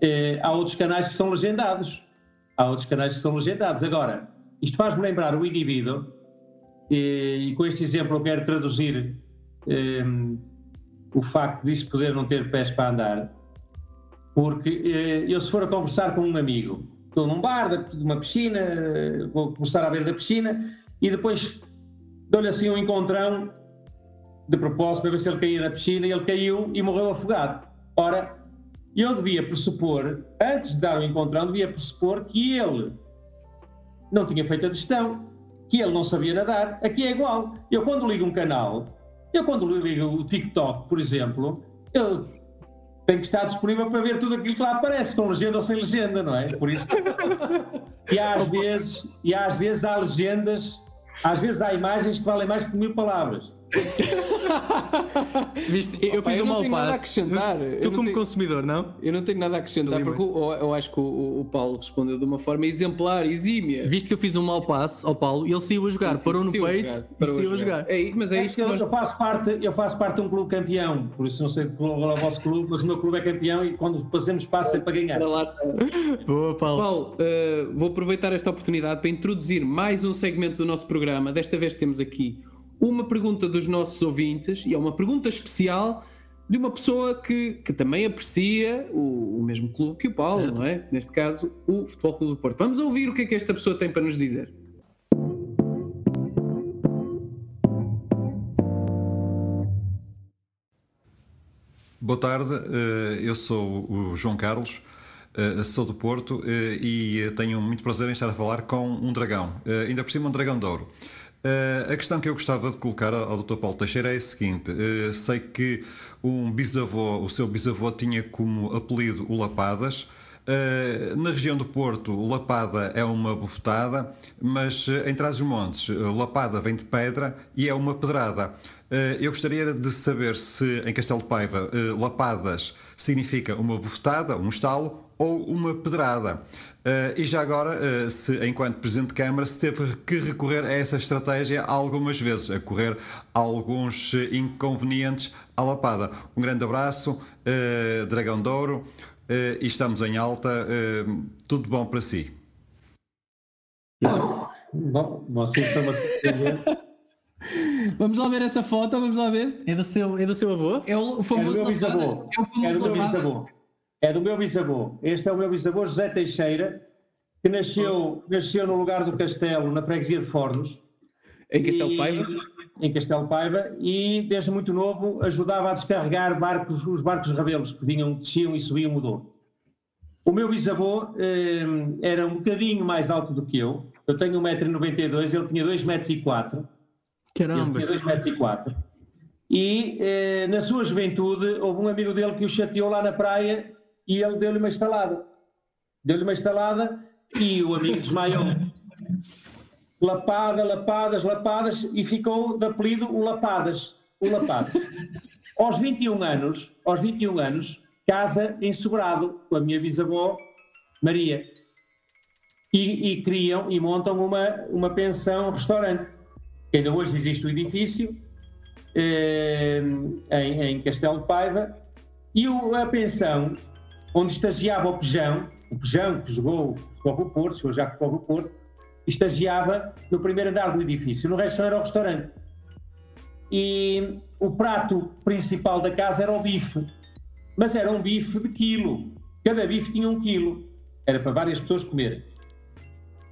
é, há outros canais que são legendados, há outros canais que são legendados. Agora, isto faz-me lembrar o indivíduo, e, e, com este exemplo eu quero traduzir. O facto disso poder não ter pés para andar, porque eh, eu se for a conversar com um amigo, estou num bar, de uma piscina, vou começar a ver da piscina e depois dou-lhe assim um encontrão de propósito para ver se ele caía na piscina e ele caiu e morreu afogado. Ora, eu devia pressupor, antes de dar o encontrão, devia pressupor que ele não tinha feito a gestão, que ele não sabia nadar. Aqui é igual. Eu, quando ligo um canal, eu, quando ligo o TikTok, por exemplo, eu, tem que estar disponível para ver tudo aquilo que lá aparece, com legenda ou sem legenda, não é? Por isso. E às vezes, e às vezes há legendas, às vezes há imagens que valem mais que mil palavras. Viste, eu Opa, fiz eu um mau passo. Nada a acrescentar. Tu, como tenho, consumidor, não? Eu não tenho nada a acrescentar, porque eu, eu, acho que o, o, Paulo respondeu de uma forma exemplar, exímia. Viste que eu fiz um mau passo ao Paulo e ele saiu a jogar, sim, sim, parou no peito e saiu a jogar. É, mas é, é isto que eu, nós... eu, faço parte, eu faço parte de um clube campeão, por isso não sei qual é o vosso clube, mas o meu clube é campeão e quando passamos espaço é para ganhar. Lá está. Boa, Paulo. Paulo, uh, vou aproveitar esta oportunidade para introduzir mais um segmento do nosso programa. Desta vez temos aqui uma pergunta dos nossos ouvintes, e é uma pergunta especial de uma pessoa que, que também aprecia o, o mesmo clube que o Paulo, certo. não é? Neste caso, o Futebol Clube do Porto. Vamos ouvir o que é que esta pessoa tem para nos dizer. Boa tarde, eh, eu sou o João Carlos, eh, sou do Porto eh, e tenho muito prazer em estar a falar com um dragão, ainda por cima um dragão de ouro. Uh, a questão que eu gostava de colocar ao, Dr. Paulo Teixeira é a seguinte: uh, sei que um bisavô, o seu bisavô, tinha como apelido o Lapadas. Uh, na região do Porto, Lapada é uma bufetada, mas em Trás-os-Montes, Lapada vem de pedra e é uma pedrada. eu gostaria de saber se em Castelo de Paiva, Lapadas significa uma bufetada, um estalo, ou uma pedrada. Uh, e já agora, uh, se enquanto Presidente de Câmara se teve que recorrer a essa estratégia algumas vezes, a correr alguns inconvenientes à lapada. Um grande abraço, uh, Dragão Douro, e estamos em alta. tudo bom para si. Bom, vocês estão a Vamos lá ver essa foto, vamos lá ver. É do seu, é do seu avô? É o famoso. É do meu bisavô. É, o famoso é do meu bisavô é do meu bisavô. Este é o meu bisavô José Teixeira, que nasceu, nasceu no lugar do Castelo, na freguesia de Fornos. Em Castelo Paiva? Em Castelo Paiva, e desde muito novo ajudava a descarregar barcos, os barcos rabelos que vinham, desciam e subiam o Douro. O meu bisavô eh, era um bocadinho mais alto do que eu. Eu tenho 1,92m, ele tinha 2,04m. Caramba! Ele tinha 2,04m. E eh, na sua juventude houve um amigo dele que o chateou lá na praia e ele deu-lhe uma estalada. Deu-lhe uma estalada e o amigo desmaiou. Lapada, lapadas, lapadas e ficou de apelido o Lapadas. O Lapadas. aos 21 anos, aos 21 anos, casa em Sobrado com a minha bisavó Maria. E, e criam e montam uma, uma pensão restaurante. Ainda hoje existe o edifício eh, em, em Castelo de Paiva e o, a pensão onde estagiava o Pejão, o Pejão que jogou futebol com o Porto, chegou já futebol com o Porto, estagiava no primeiro andar do edifício, no resto era o restaurante. E o prato principal da casa era o bife, mas era um bife de quilo, cada bife tinha um quilo, era para várias pessoas comerem.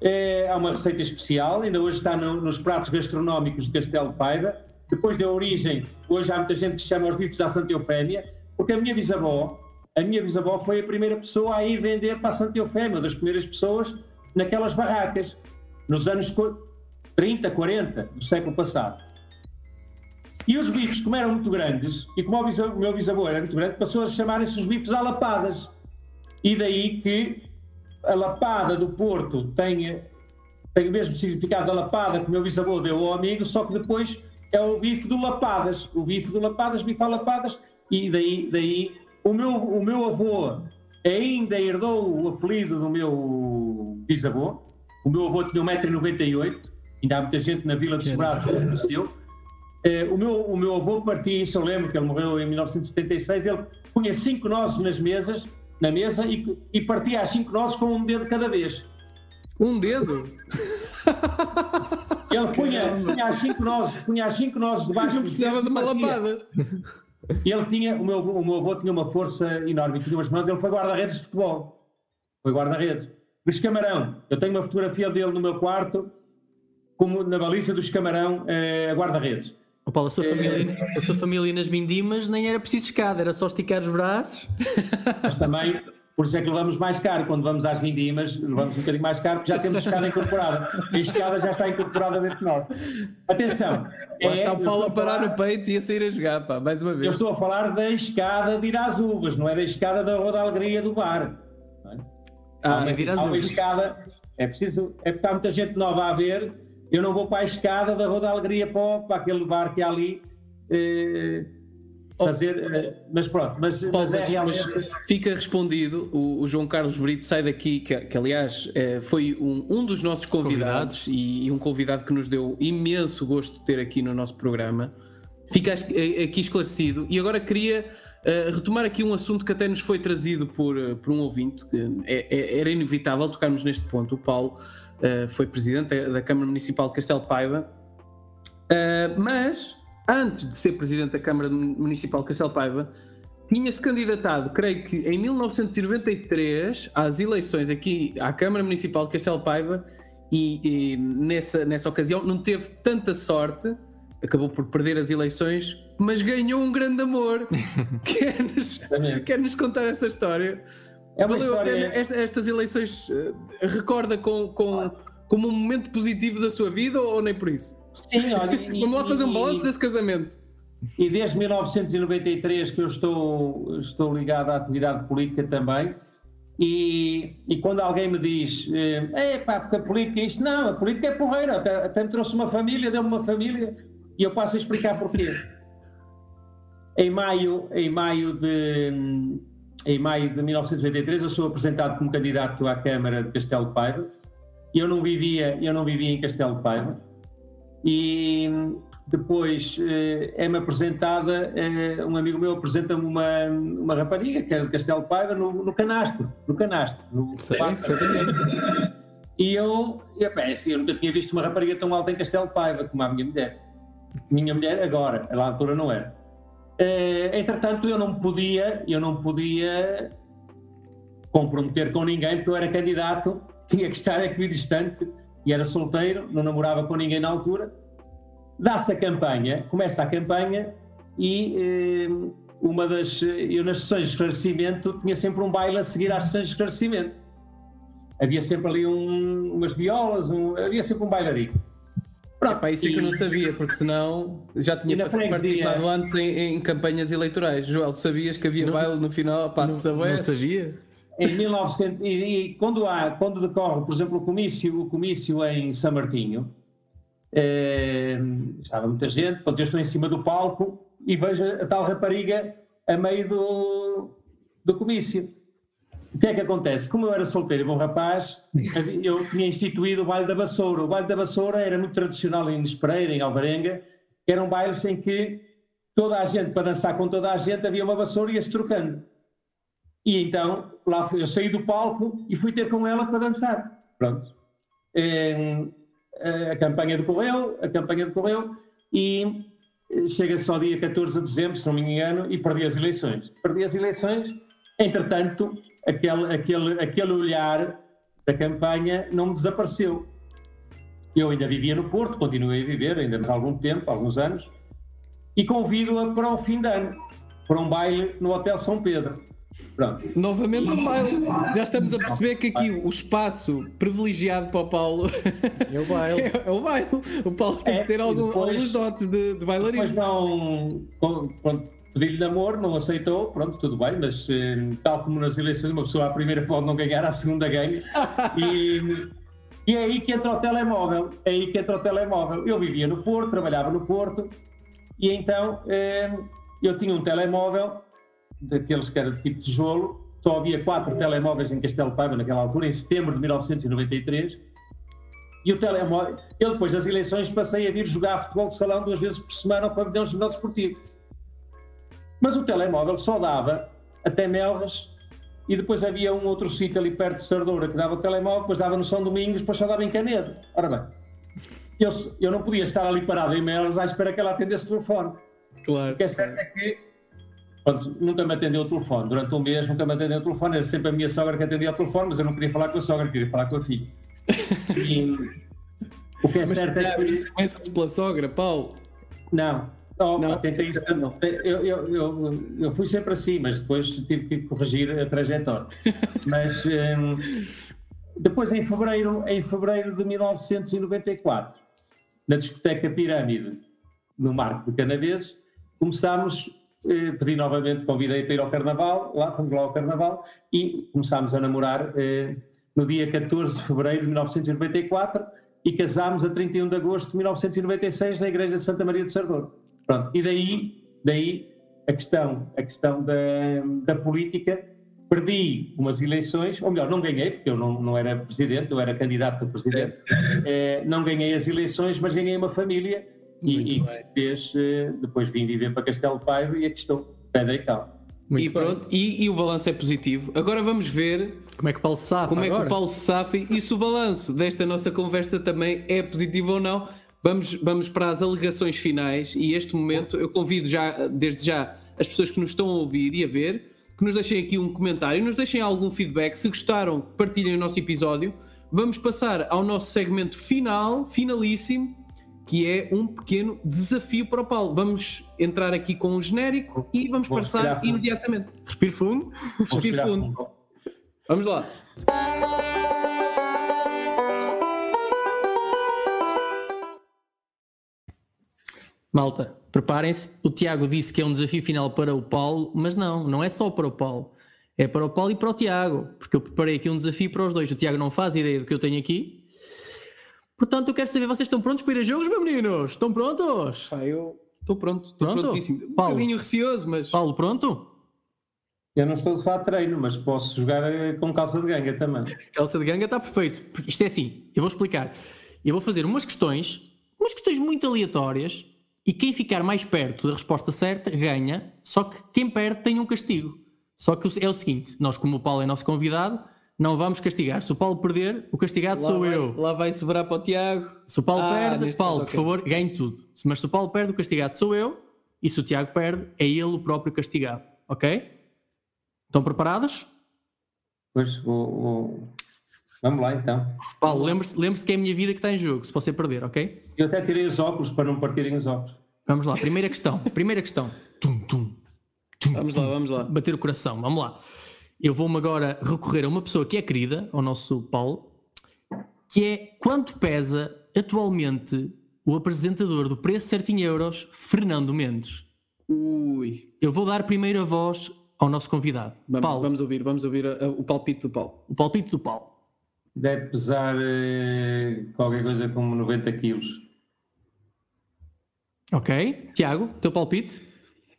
É, há uma receita especial, ainda hoje está no, nos pratos gastronómicos de Castelo de Paiva, depois deu origem, hoje há muita gente que chama os bifes à Santa Eufémia, porque a minha bisavó, a minha bisavó foi a primeira pessoa a ir vender para Eufémia, uma das primeiras pessoas naquelas barracas, nos anos 30, 40 do século passado. E os bifes, como eram muito grandes, e como o, meu bisavô era muito grande, passou a chamarem-se os bifes à lapadas. E daí que a lapada do Porto tem, tem o mesmo significado da lapada que o meu bisavô deu ao amigo, só que depois é o bife do lapadas. O bife do lapadas, bife à lapadas, e daí, daí o meu, o meu avô ainda herdou o apelido do meu bisavô. O meu avô tinha 1,98m, ainda há muita gente na Vila de Sobrado que conheceu. Eh, o, meu, o meu avô partia, isso eu lembro, que ele morreu em 1976, ele punha cinco nozes nas mesas, na mesa e, e partia as cinco nozes com um dedo cada vez. Um dedo? Ele punha, punha as cinco nozes, punha as cinco nozes debaixo precisava de uma lapada. Ele tinha, o meu, o meu avô tinha uma força enorme, tinha umas mãos, ele foi guarda-redes de futebol. Foi guarda-redes. Luís Camarão, eu tenho uma fotografia dele no meu quarto, como na baliza dos Camarão, eh, guarda-redes. Oh, Paulo, a sua, família, a sua família nas Vindimas nem era preciso escada, era só esticar os braços. Mas também, por isso é que levamos mais caro. Quando vamos às vindimas, levamos um bocadinho mais caro, porque já temos escada incorporada. A escada já está incorporada dentro de nós. Atenção. Lá é, está o Paulo a parar falar, no peito e a sair a jogar, pá, mais uma vez. Eu estou a falar da escada de ir às uvas, não é da escada da Rua da Alegria do bar. É? Ah, mas ir às uvas. escada, é preciso, é porque está muita gente nova a ver, eu não vou para a escada da Rua da Alegria para, para aquele bar que há ali. Eh, fazer, oh, mas pronto, mas, mas é realmente. Mas fica respondido. O, o, João Carlos Brito sai daqui, que, que aliás é, foi um, um dos nossos convidados e, e, um convidado que nos deu imenso gosto de ter aqui no nosso programa. Fica aqui esclarecido e agora queria uh, retomar aqui um assunto que até nos foi trazido por, uh, por um ouvinte, que é, é, era inevitável tocarmos neste ponto. O Paulo uh, foi presidente da Câmara Municipal de Castelo Paiva, mas antes de ser presidente da Câmara Municipal de Castelo Paiva, tinha-se candidatado, creio que em 1993, às eleições aqui à Câmara Municipal de Castelo Paiva, e, e nessa, nessa ocasião não teve tanta sorte, acabou por perder as eleições, mas ganhou um grande amor. Quer-nos quer -nos contar essa história? É uma Valeu história... Esta, estas eleições uh, recorda com, com, como um momento positivo da sua vida ou, ou nem por isso? Sim, olha. Vamos lá fazer um balanço desse casamento. E desde 1993 que eu estou, estou ligado à atividade política também. E, e quando alguém me diz, é pá, porque a política é isto, não, a política é porreira, até, até me trouxe uma família, deu-me uma família, e eu passo a explicar porquê. Em maio, em maio de em maio de 1983 eu sou apresentado como candidato à Câmara de Castelo de Paiva. Eu não vivia, eu não vivia em Castelo de Paiva e depois eh, é-me apresentada, eh, um amigo meu apresenta-me uma, uma rapariga que era de Castelo Paiva no, no canastro, no canastro. No Sim, e eu, e, bem, assim, eu nunca tinha visto uma rapariga tão alta em Castelo Paiva como a minha mulher. Minha mulher agora, ela à altura não era. Eh, entretanto, eu não podia, eu não podia comprometer com ninguém porque eu era candidato, tinha que estar equidistante e era solteiro, não namorava com ninguém na altura. Dá-se a campanha, começa a campanha e eh, uma das. Eu nas sessões de esclarecimento tinha sempre um baile a seguir às sessões de esclarecimento. Havia sempre ali um, umas violas, um, havia sempre um bailarinho. Pronto, Epá, isso é que eu não sabia, porque senão já tinha participado antes em, em, campanhas eleitorais. Joel, tu sabias que havia não, baile no final? Pá, não, não sabia? Em 1900 e, e, quando há quando decorre por exemplo o comício o comício em São Martinho eh, estava muita gente quando eu estou em cima do palco e vejo a tal rapariga a meio do, do comício o que é que acontece? Como eu era solteiro e bom rapaz, eu tinha instituído o baile da vassoura. O baile da vassoura era muito tradicional em Espereira, em Alvarenga, era um baile em que toda a gente, para dançar com toda a gente, havia uma vassoura e ia-se trocando. E então lá eu saí do palco e fui ter com ela para dançar. Pronto. a campanha decorreu, a campanha decorreu e chega-se ao dia 14 de dezembro, se não me engano, e perdi as eleições. Perdi as eleições, entretanto, aquele, aquele, aquele olhar da campanha não me desapareceu. Eu ainda vivia no Porto, continuei a viver ainda há algum tempo, alguns anos, e convido-a para o fim de ano, para um baile no Hotel São Pedro. Pronto. Novamente um baile. Já estamos a perceber que aqui o espaço privilegiado para o Paulo é o baile. é, é o baile. O Paulo tem é, que ter algum, depois, alguns dotes de, de bailarino. Depois não. Pedi-lhe namoro, não aceitou, pronto, tudo bem, mas eh, tal como nas eleições, uma pessoa à primeira pode não ganhar, à segunda ganha. E, e é aí que entra o telemóvel. É aí que entra o telemóvel. Eu vivia no Porto, trabalhava no Porto, e então eh, eu tinha um telemóvel daqueles que era de tipo tijolo, só havia quatro telemóveis em Castelo Paiva naquela altura, em setembro de 1993. E o telemóvel, eu depois das eleições passei a vir jogar futebol de salão duas vezes por semana ao pavilhão jornal desportivo. Mas o telemóvel só dava até Melras e depois havia um outro sítio ali perto de Sardoura que dava o telemóvel, depois dava no São Domingos, depois só dava em Canedo. Ora bem, eu, eu não podia estar ali parado em Melras à espera que ela atendesse o telefone. Claro. O que é certo é que Pronto, nunca me atendeu o telefone. Durante um mês nunca me atendeu o telefone. Era sempre a minha sogra que atendia o telefone, mas eu não queria falar com a sogra, queria falar com a filha. E o que é mas certo é que. Começa-se pela sogra, Paulo? Não. Oh, não, tentei isso, eu, eu, eu, eu, fui sempre assim, mas depois tive que corrigir a trajetória. mas um, depois, em fevereiro, em fevereiro de 1994, na discoteca Pirâmide, no Marco de Canaveses, começámos, eh, pedi novamente, convidei para ir ao Carnaval, lá fomos lá ao Carnaval e começámos a namorar eh, no dia 14 de fevereiro de 1994 e casámos a 31 de agosto de 1996 na Igreja de Santa Maria de Sardor. Pronto, e daí, daí a questão, a questão da, da política. Perdi umas eleições, ou melhor, não ganhei, porque eu não, não era presidente, eu era candidato a presidente. É, não ganhei as eleições, mas ganhei uma família e, e fez, eh, depois vim viver para Castelo Paiva e aqui estou, pedra e cal. e pronto, e, e, o balanço é positivo. Agora vamos ver como é que o Paulo safa. Como agora? é que o Paulo safa e se o balanço desta nossa conversa também é positivo ou não. Vamos, vamos para as alegações finais e este momento eu convido já, desde já, as pessoas que nos estão a ouvir e a ver, que nos deixem aqui um comentário, nos deixem algum feedback. Se gostaram, partilhem o nosso episódio. Vamos passar ao nosso segmento final, finalíssimo, que é um pequeno desafio para o Paulo. Vamos entrar aqui com um genérico e vamos Vou passar imediatamente. Respire fundo. Respire fundo. Vamos lá. Malta, preparem-se. O Tiago disse que é um desafio final para o Paulo, mas não, não é só para o Paulo. É para o Paulo e para o Tiago, porque eu preparei aqui um desafio para os dois. O Tiago não faz ideia do que eu tenho aqui. Portanto, eu quero saber, vocês estão prontos para ir a jogos, meus meninos? Estão prontos? Ah, eu estou pronto, estou prontíssimo. Um Paulo, bocadinho receoso, mas... Paulo, pronto? Eu não estou de fato treino, mas posso jogar eh, com calça de ganga também. Calça de ganga está perfeito. Isto é assim, eu vou explicar. Eu vou fazer umas questões, umas questões muito aleatórias, e quem ficar mais perto da resposta certa ganha, só que quem perde tem um castigo. Só que é o seguinte: nós, como o Paulo é nosso convidado, não vamos castigar. Se o Paulo perder, o castigado lá sou vai, eu. Lá vai sobrar para o Tiago. Se o Paulo ah, perde, Paulo, caso, por favor, ganhe tudo. Mas se o Paulo perde, o castigado sou eu. E se o Tiago perde, é ele o próprio castigado. Ok? Estão preparados? Pois, vou, vou... vamos lá então. Paulo, lembre-se lembre que é a minha vida que está em jogo, se você perder, ok? Eu até tirei os óculos para não partirem os óculos. Vamos lá, primeira questão. Primeira questão. Tum, tum, tum, vamos lá, vamos lá. Bater o coração, vamos lá. Eu vou-me agora recorrer a uma pessoa que é querida, ao nosso Paulo, que é quanto pesa atualmente o apresentador do Preço Certinho Euros, Fernando Mendes. Ui. Eu vou dar primeiro a voz ao nosso convidado. Vamos, Paulo. vamos ouvir, vamos ouvir a, a, o palpite do Paulo. O palpite do Paulo. Deve pesar eh, qualquer coisa como 90 quilos. Ok. Tiago, teu palpite?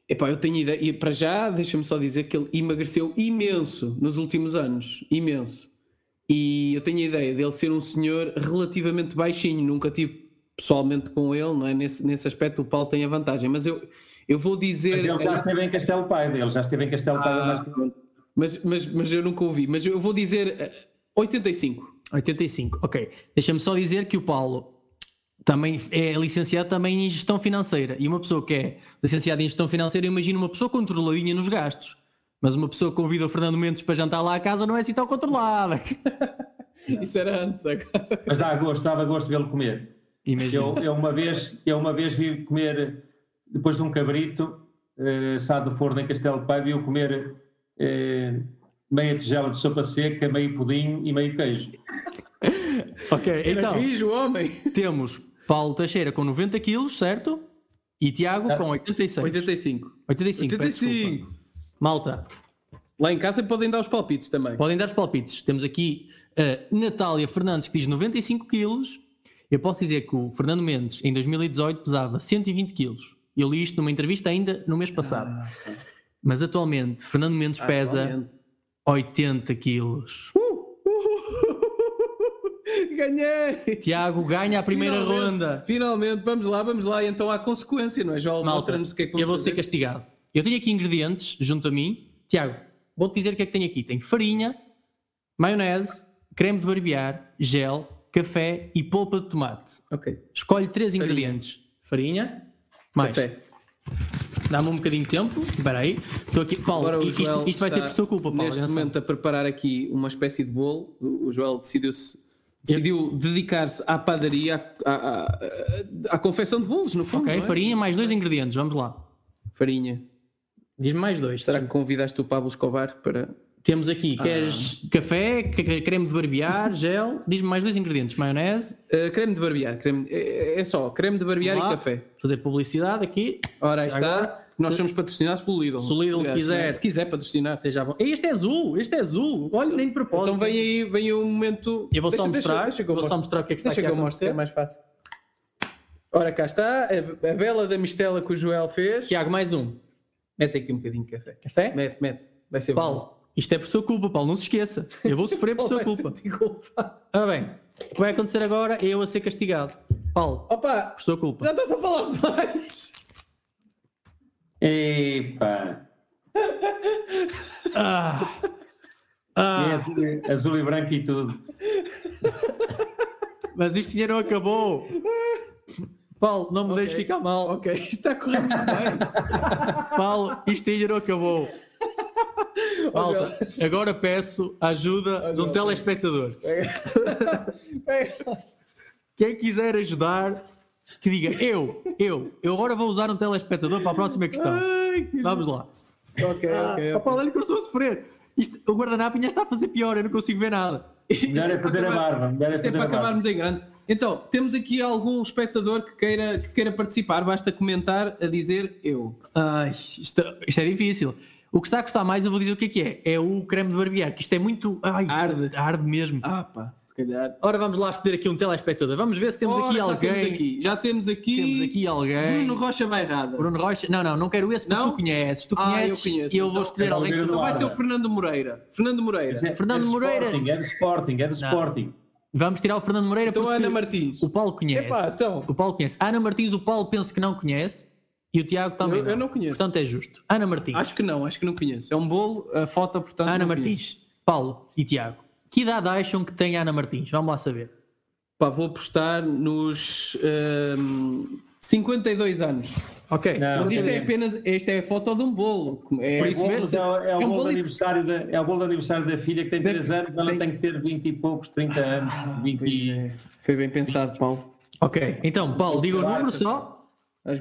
Epá, eu tenho ideia, e para já, deixa-me só dizer que ele emagreceu imenso nos últimos anos, imenso. E eu tenho a ideia dele ser um senhor relativamente baixinho, nunca tive pessoalmente com ele, não é? Nesse, nesse aspecto o Paulo tem a vantagem, mas eu, eu vou dizer. Mas ele já esteve em Castelo Paiva, ele já esteve em Castelo Paiva ah, mais mas, mas, mas eu nunca ouvi, mas eu vou dizer 85. Eh, 85, ok. Deixa-me só dizer que o Paulo também é licenciado também em gestão financeira. E uma pessoa que é licenciada em gestão financeira, imagina uma pessoa controladinha nos gastos. Mas uma pessoa que convida o Fernando Mendes para jantar lá à casa não é assim tão controlada. Isso era antes. Agora. Mas dá gosto, dava gosto de vê-lo comer. Eu, eu, uma vez, eu uma vez vi comer, depois de um cabrito, eh, assado do forno em Castelo Pai, vi-o comer eh, meia tigela de sopa seca, meio pudim e meio queijo. ok, então. Rijo, homem. Temos Paulo Teixeira com 90 quilos, certo? E Tiago com 86. 85. 85. 85. Malta. Lá em casa podem dar os palpites também. Podem dar os palpites. Temos aqui a Natália Fernandes que diz 95 quilos. Eu posso dizer que o Fernando Mendes em 2018 pesava 120 quilos. Eu li isto numa entrevista ainda no mês passado. Ah, Mas atualmente Fernando Mendes ah, pesa atualmente. 80 quilos. Uh! Ganhei! Tiago ganha a primeira finalmente, ronda. Finalmente, vamos lá, vamos lá. Então há consequência, não é, João? Mostra-nos o que é que vamos Eu vou fazer. ser castigado. Eu tenho aqui ingredientes junto a mim. Tiago, vou-te dizer o que é que tenho aqui. Tem farinha, maionese, creme de barbear, gel, café e polpa de tomate. Ok. Escolhe três farinha. ingredientes. Farinha, mais. Café. Dá-me um bocadinho de tempo. Espera aí. Estou aqui. Paulo, Agora, isto, isto vai ser por sua culpa, Paulo. Neste momento a preparar aqui uma espécie de bolo. O Joel decidiu-se decidiu dedicar-se à padaria, à, à, à, à confecção de bolos, no fundo. Ok, não é? farinha mais dois ingredientes, vamos lá. Farinha. Diz-me mais dois. Será sim. que convidaste o Pablo Escobar para. Temos aqui, queres café, creme de barbear, gel, diz-me mais dois ingredientes, maionese, Uh, creme de barbear. Creme, é, é só creme de barbear Vamos lá. e café. fazer publicidade aqui, Ora, aí está. Agora, Nós se- somos patrocinados pelo Lidl. se o Lidl quiser-? Se quiser patrocinar. esteja bom. Este é azul, este é azul, olha, nem de propósito. Então vem aí, vem aí um momento. Eu vou só Deixa- mostrar, Deixa, deixa vou só mostrar o que é que está Deixa aqui que eu a mostro, é mais fácil. Ora, cá está. A, a bela da mistela que o Joel fez. Tiago, mais um. Mete aqui um bocadinho de café. Café? Mete, mete. Vai ser bom. Isto é por sua culpa, Paulo, não se esqueça. Eu vou sofrer por sua Vai culpa. sentir culpa. Ora bem, o que vai acontecer agora é eu a ser castigado. Paulo, Opa, por sua culpa. já estás a falar demais. Epá. Ah, É ah, azul, azul e branco e tudo. mas isto ainda não acabou. Paulo, não me deixes ficar mal. Ok, isto está a correr muito bem. Paulo, isto ainda não acabou. Malta, agora peço a ajuda de um telespectador. Quem quiser ajudar, que diga eu, eu. Eu agora vou usar um telespectador para a próxima questão. Ai, que Vamos lá. Ok, Ah, ok. Paulo, olha que eu estou a sofrer. Isto- o guardanapo ainda está a fazer pior, eu não consigo ver nada. Melhor é fazer a barba. Melhor é é fazer para a barba. acabarmos em grande. Então, temos aqui algum espectador que queira, que queira participar, basta comentar a dizer eu. Ai, isto, isto é difícil. O que está a custar mais, eu vou dizer o que é que é. É o creme de barbear, que isto é muito. Ai, Arde. Arde mesmo. Ah, pá, se calhar. Ora, vamos lá escolher aqui um telespectador. Vamos ver se temos Ora, aqui já alguém. Temos aqui, já temos aqui. Temos aqui alguém. Bruno Rocha Bairrada. Bruno Rocha. Não, não, não quero esse porque Não? tu conheces. Tu Ah, eu conheces conheço. e eu vou Então, escolher é alguém que tu do Vai ser o Fernando Moreira. Fernando Moreira. É- Fernando é de Moreira. Sporting, é de Sporting, é de Sporting. Vamos tirar o Fernando Moreira Então, porque Ana Martins. o Paulo conhece. Epá, então. O Paulo conhece. Ana Martins, o Paulo penso que não conhece e o Tiago também. Eu- eu não conheço. Portanto, é justo. Ana Martins. Acho que não, acho que não conheço. É um bolo, a foto, portanto. Ana não Martins, conheço. Paulo e Tiago. Que idade acham que tem a Ana Martins? Vamos lá saber. Pá, vou apostar nos ehm, 52 anos. Ok. Não. Mas isto é sim. apenas. Esta é a foto de um bolo. É, É, isso bolo, mesmo. é, o- é É o um bolo de bolo aniversário da, é o bolo de aniversário da filha que tem Da 3 fi- anos, ela tem- tem que ter 20 e poucos, 30 anos. 20 e- É, Foi bem pensado, Paulo. Ok. Então, Paulo, diga o número só.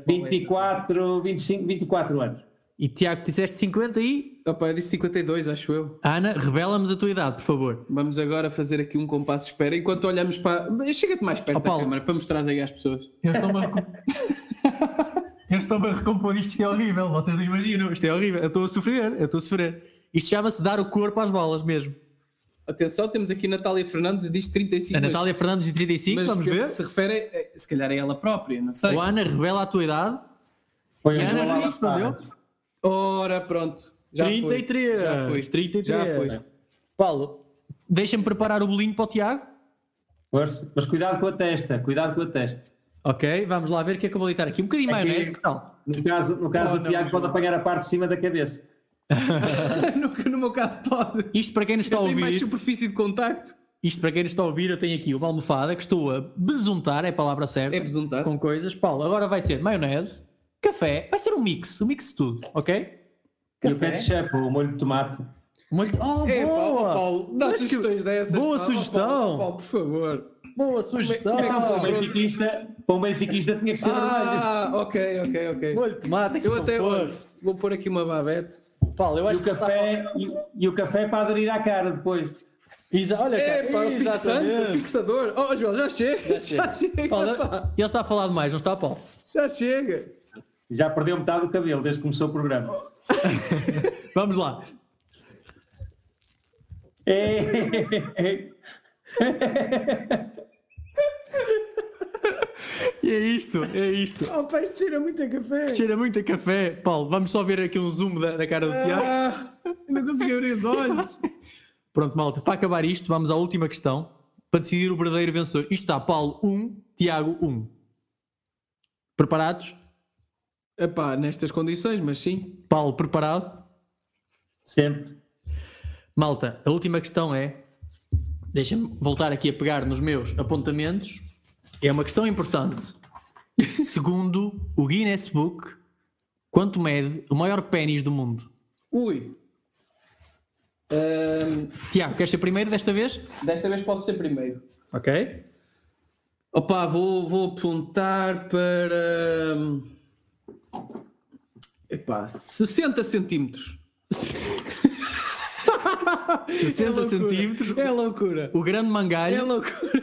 24, 25, 24 anos. E Tiago, disseste 50 e. Opa, eu disse 52, acho eu. Ana, revela-nos a tua idade, por favor. Vamos agora fazer aqui um compasso de espera enquanto olhamos para. Chega-te mais perto da Paulo. câmara para mostrar aí às pessoas. Eu estou-me a, eu estou-me a recompor isto, isto é horrível, vocês não imaginam, isto é horrível, eu estou a sofrer, eu estou a sofrer. Isto chama-se dar o corpo às balas mesmo. Atenção, temos aqui Natália Fernandes, diz 35. A Natália Fernandes de 35, mas, vamos ver. que se refere, eh, se calhar, a ela própria, não sei. O Ana revela a tua idade. Foi a Ana respondeu. Ora, pronto. Já foi. 33. Já foi. 33. Já foi. Paulo, deixa-me preparar o bolinho para o Tiago. Força. Mas cuidado com a testa, cuidado com a testa. Ok, vamos lá ver o que é que eu vou deitar aqui. Um bocadinho de Aqui. maionese, que tal? No caso, no caso Oh, o Tiago pode apanhar a parte de cima da cabeça. no, no meu caso, pode. Isto para quem nos está a tenho mais ouvir, superfície de contacto. isto para quem nos está a ouvir, eu tenho aqui uma almofada que estou a besuntar, é a palavra certa. É besuntar. Com coisas. Paulo, agora vai ser maionese, café, vai ser um mix, um mix de tudo, ok? E o ketchup, o molho de tomate. Molho... Oh, É, boa! Paulo, Paulo, dá Mas que- sugestões dessas. boa. Oh, sugestão. Paulo, Paulo, por favor. Boa sugestão! Como é que Para um benfiquista, para um benfiquista tinha que ser vermelho. Ah, ok, ok, ok. Molho de tomate, Eu até vou pôr aqui uma babete. Paulo, eu E acho o que a café, e, e o café para aderir à cara depois. Exa- Olha, É, cara, pá, o fixante, o fixador. Oh, Joel, já chega. Já chega, Paulo, pá. ele está a falar demais, não está, Paulo? Já chega. Já perdeu metade do cabelo desde que começou o programa. Vamos lá. É, E é isto, é isto. Oh, pá, isto cheira muito a café. Cheira muito a café. Paulo, vamos só ver aqui um zoom da, da cara do Tiago. Ah, não consegui abrir os olhos. Pronto, malta, para acabar isto, vamos à última questão para decidir o verdadeiro vencedor. Isto está Paulo 1, Tiago 1. Preparados? Epá, nestas condições, mas sim. Paulo, preparado? sempre. Malta, a última questão é. Deixa-me voltar aqui a pegar nos meus apontamentos. É uma questão importante. Segundo o Guinness Book, quanto mede o maior pênis do mundo? Ui. Ahm, Tiago, queres ser primeiro desta vez? desta vez posso ser primeiro. Ok. Opa, vou, vou apontar para. hum, Epá, 60 centímetros. 60 loucura. centímetros. É loucura. O grande É mangalho. loucura.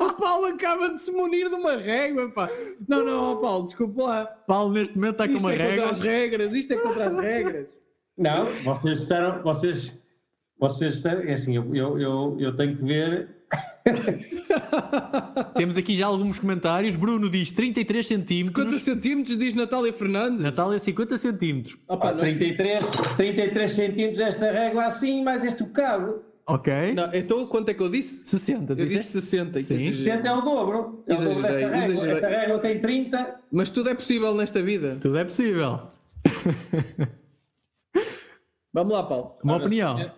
O Paulo acaba de se munir de uma régua, pá. Não, não, Paulo, desculpa lá. Paulo neste momento está com Isto uma é contra regra. as regras, isto é contra as regras. Não, vocês disseram, vocês, vocês disseram, é assim, eu, eu, eu, eu tenho que ver. Temos aqui já alguns comentários. Bruno diz 33 centímetros. 50 centímetros, diz Natália Fernandes. Natália 50 centímetros. Opa, Pá, não, 33, 33 centímetros esta régua assim, mais este bocado. Ok. não, então quanto é que eu disse? 60, Eu disse? disse 60. que Sim. exagerei. 60 é o dobro. É o dobro desta exagerei. Esta régua tem 30. Mas tudo é possível nesta vida. Tudo é possível. Vamos lá, Paulo. Uma Ora, opinião.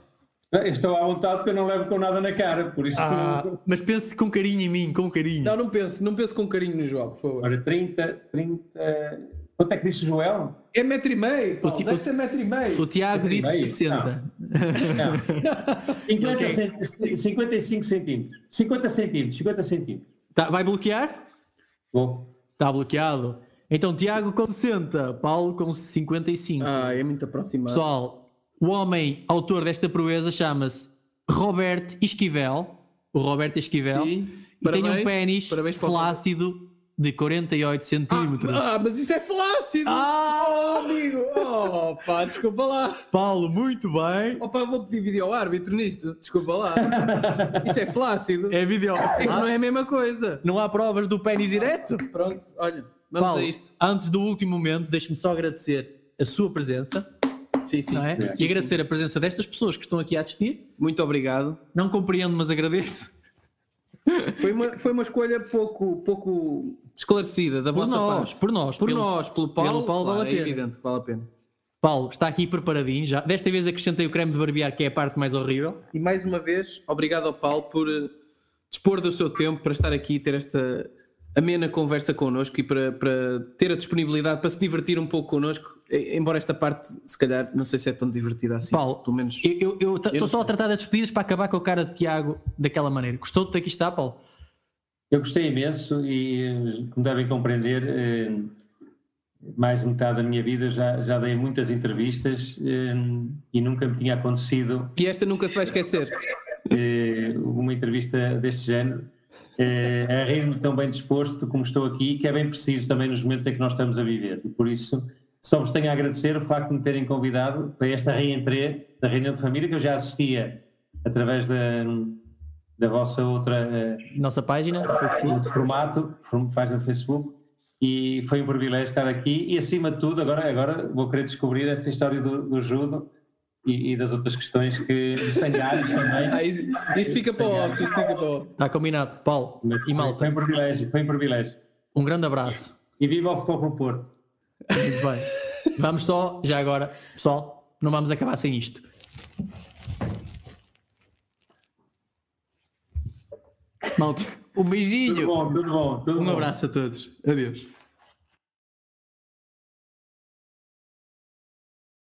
Estou à vontade porque eu não levo com nada na cara, por isso. Ah, mas pense com carinho em mim, com carinho. Não, não pense, não pense com carinho no João, por favor. Ora, 30, 30. Quanto é que disse o Joel? É metro e meio, Paulo, ti- deve o- ser metro e meio. O Tiago disse meio? 60. Não. 50 Ok. cent- 55 centímetros. 50 centímetros, 50 centímetros. Tá, vai bloquear? Bom, Está bloqueado. Então, Tiago com 60, Paulo com 55. Ah, é muito aproximado. Pessoal, o homem autor desta proeza chama-se Robert Esquivel. O Roberto Esquivel. Sim. E tem um Parabéns. pênis Parabéns o flácido de 48 centímetros. Ah, mas isso é flácido! Ah! Oh, amigo! Oh, pá, desculpa lá. Paulo, muito bem. Oh, pá, vou pedir vídeo ao árbitro nisto. Desculpa lá. Isso é flácido. É vídeo. É que não é a mesma coisa. Não há provas do pênis direto? Pronto, olha, vamos Paulo, a isto. antes do último momento, deixe-me só agradecer a sua presença, Sim, sim. não é? Sim, e agradecer a presença destas pessoas que estão aqui a assistir. sim. Muito obrigado. Não compreendo, mas agradeço. Foi uma, foi uma escolha pouco, pouco esclarecida da Por vossa nós, parte. por nós, Por pelo- nós, pelo Paulo, pelo Paulo claro, vale a é pena. evidente, vale a pena. Paulo, está aqui preparadinho já. Desta vez acrescentei o creme de barbear, que é a parte mais horrível. E mais uma vez, obrigado ao Paulo por eh, dispor do seu tempo para estar aqui e ter esta amena conversa connosco e para, para ter a disponibilidade para se divertir um pouco connosco, embora esta parte, se calhar, não sei se é tão divertida assim. Paulo, pelo menos. Eu estou só a sei. tratar das despedidas para acabar com a cara de Tiago daquela maneira. Gostou de ter aqui está, Paulo? Eu gostei imenso e, como devem compreender, eh, mais de metade da minha vida já, já dei muitas entrevistas eh, e nunca me tinha acontecido E esta nunca se vai esquecer. eh, uma entrevista deste género. A rir-me tão bem disposto como estou aqui, que é bem preciso também nos momentos em que nós estamos a viver. E por isso, só vos tenho a agradecer o facto de me terem convidado para esta reentrée da reunião de família, que eu já assistia através da, da vossa outra eh, Nossa página, Facebook. outro formato, form- página de Facebook, e foi um privilégio estar aqui. E acima de tudo, agora, agora vou querer descobrir esta história do, do judo e, e das outras questões que de sangalhos também. Ah, isso, isso fica para o óbvio, isso fica para o. Está combinado. Paulo Mas e foi, malta, foi um privilégio, foi um privilégio. um grande abraço. E viva o Futebol Clube Porto! Muito bem. Vamos só, já agora, pessoal, não vamos acabar sem isto. Malta, um Tudo beijinho. bom, tudo bom, tudo Um bom. abraço a todos. Adeus.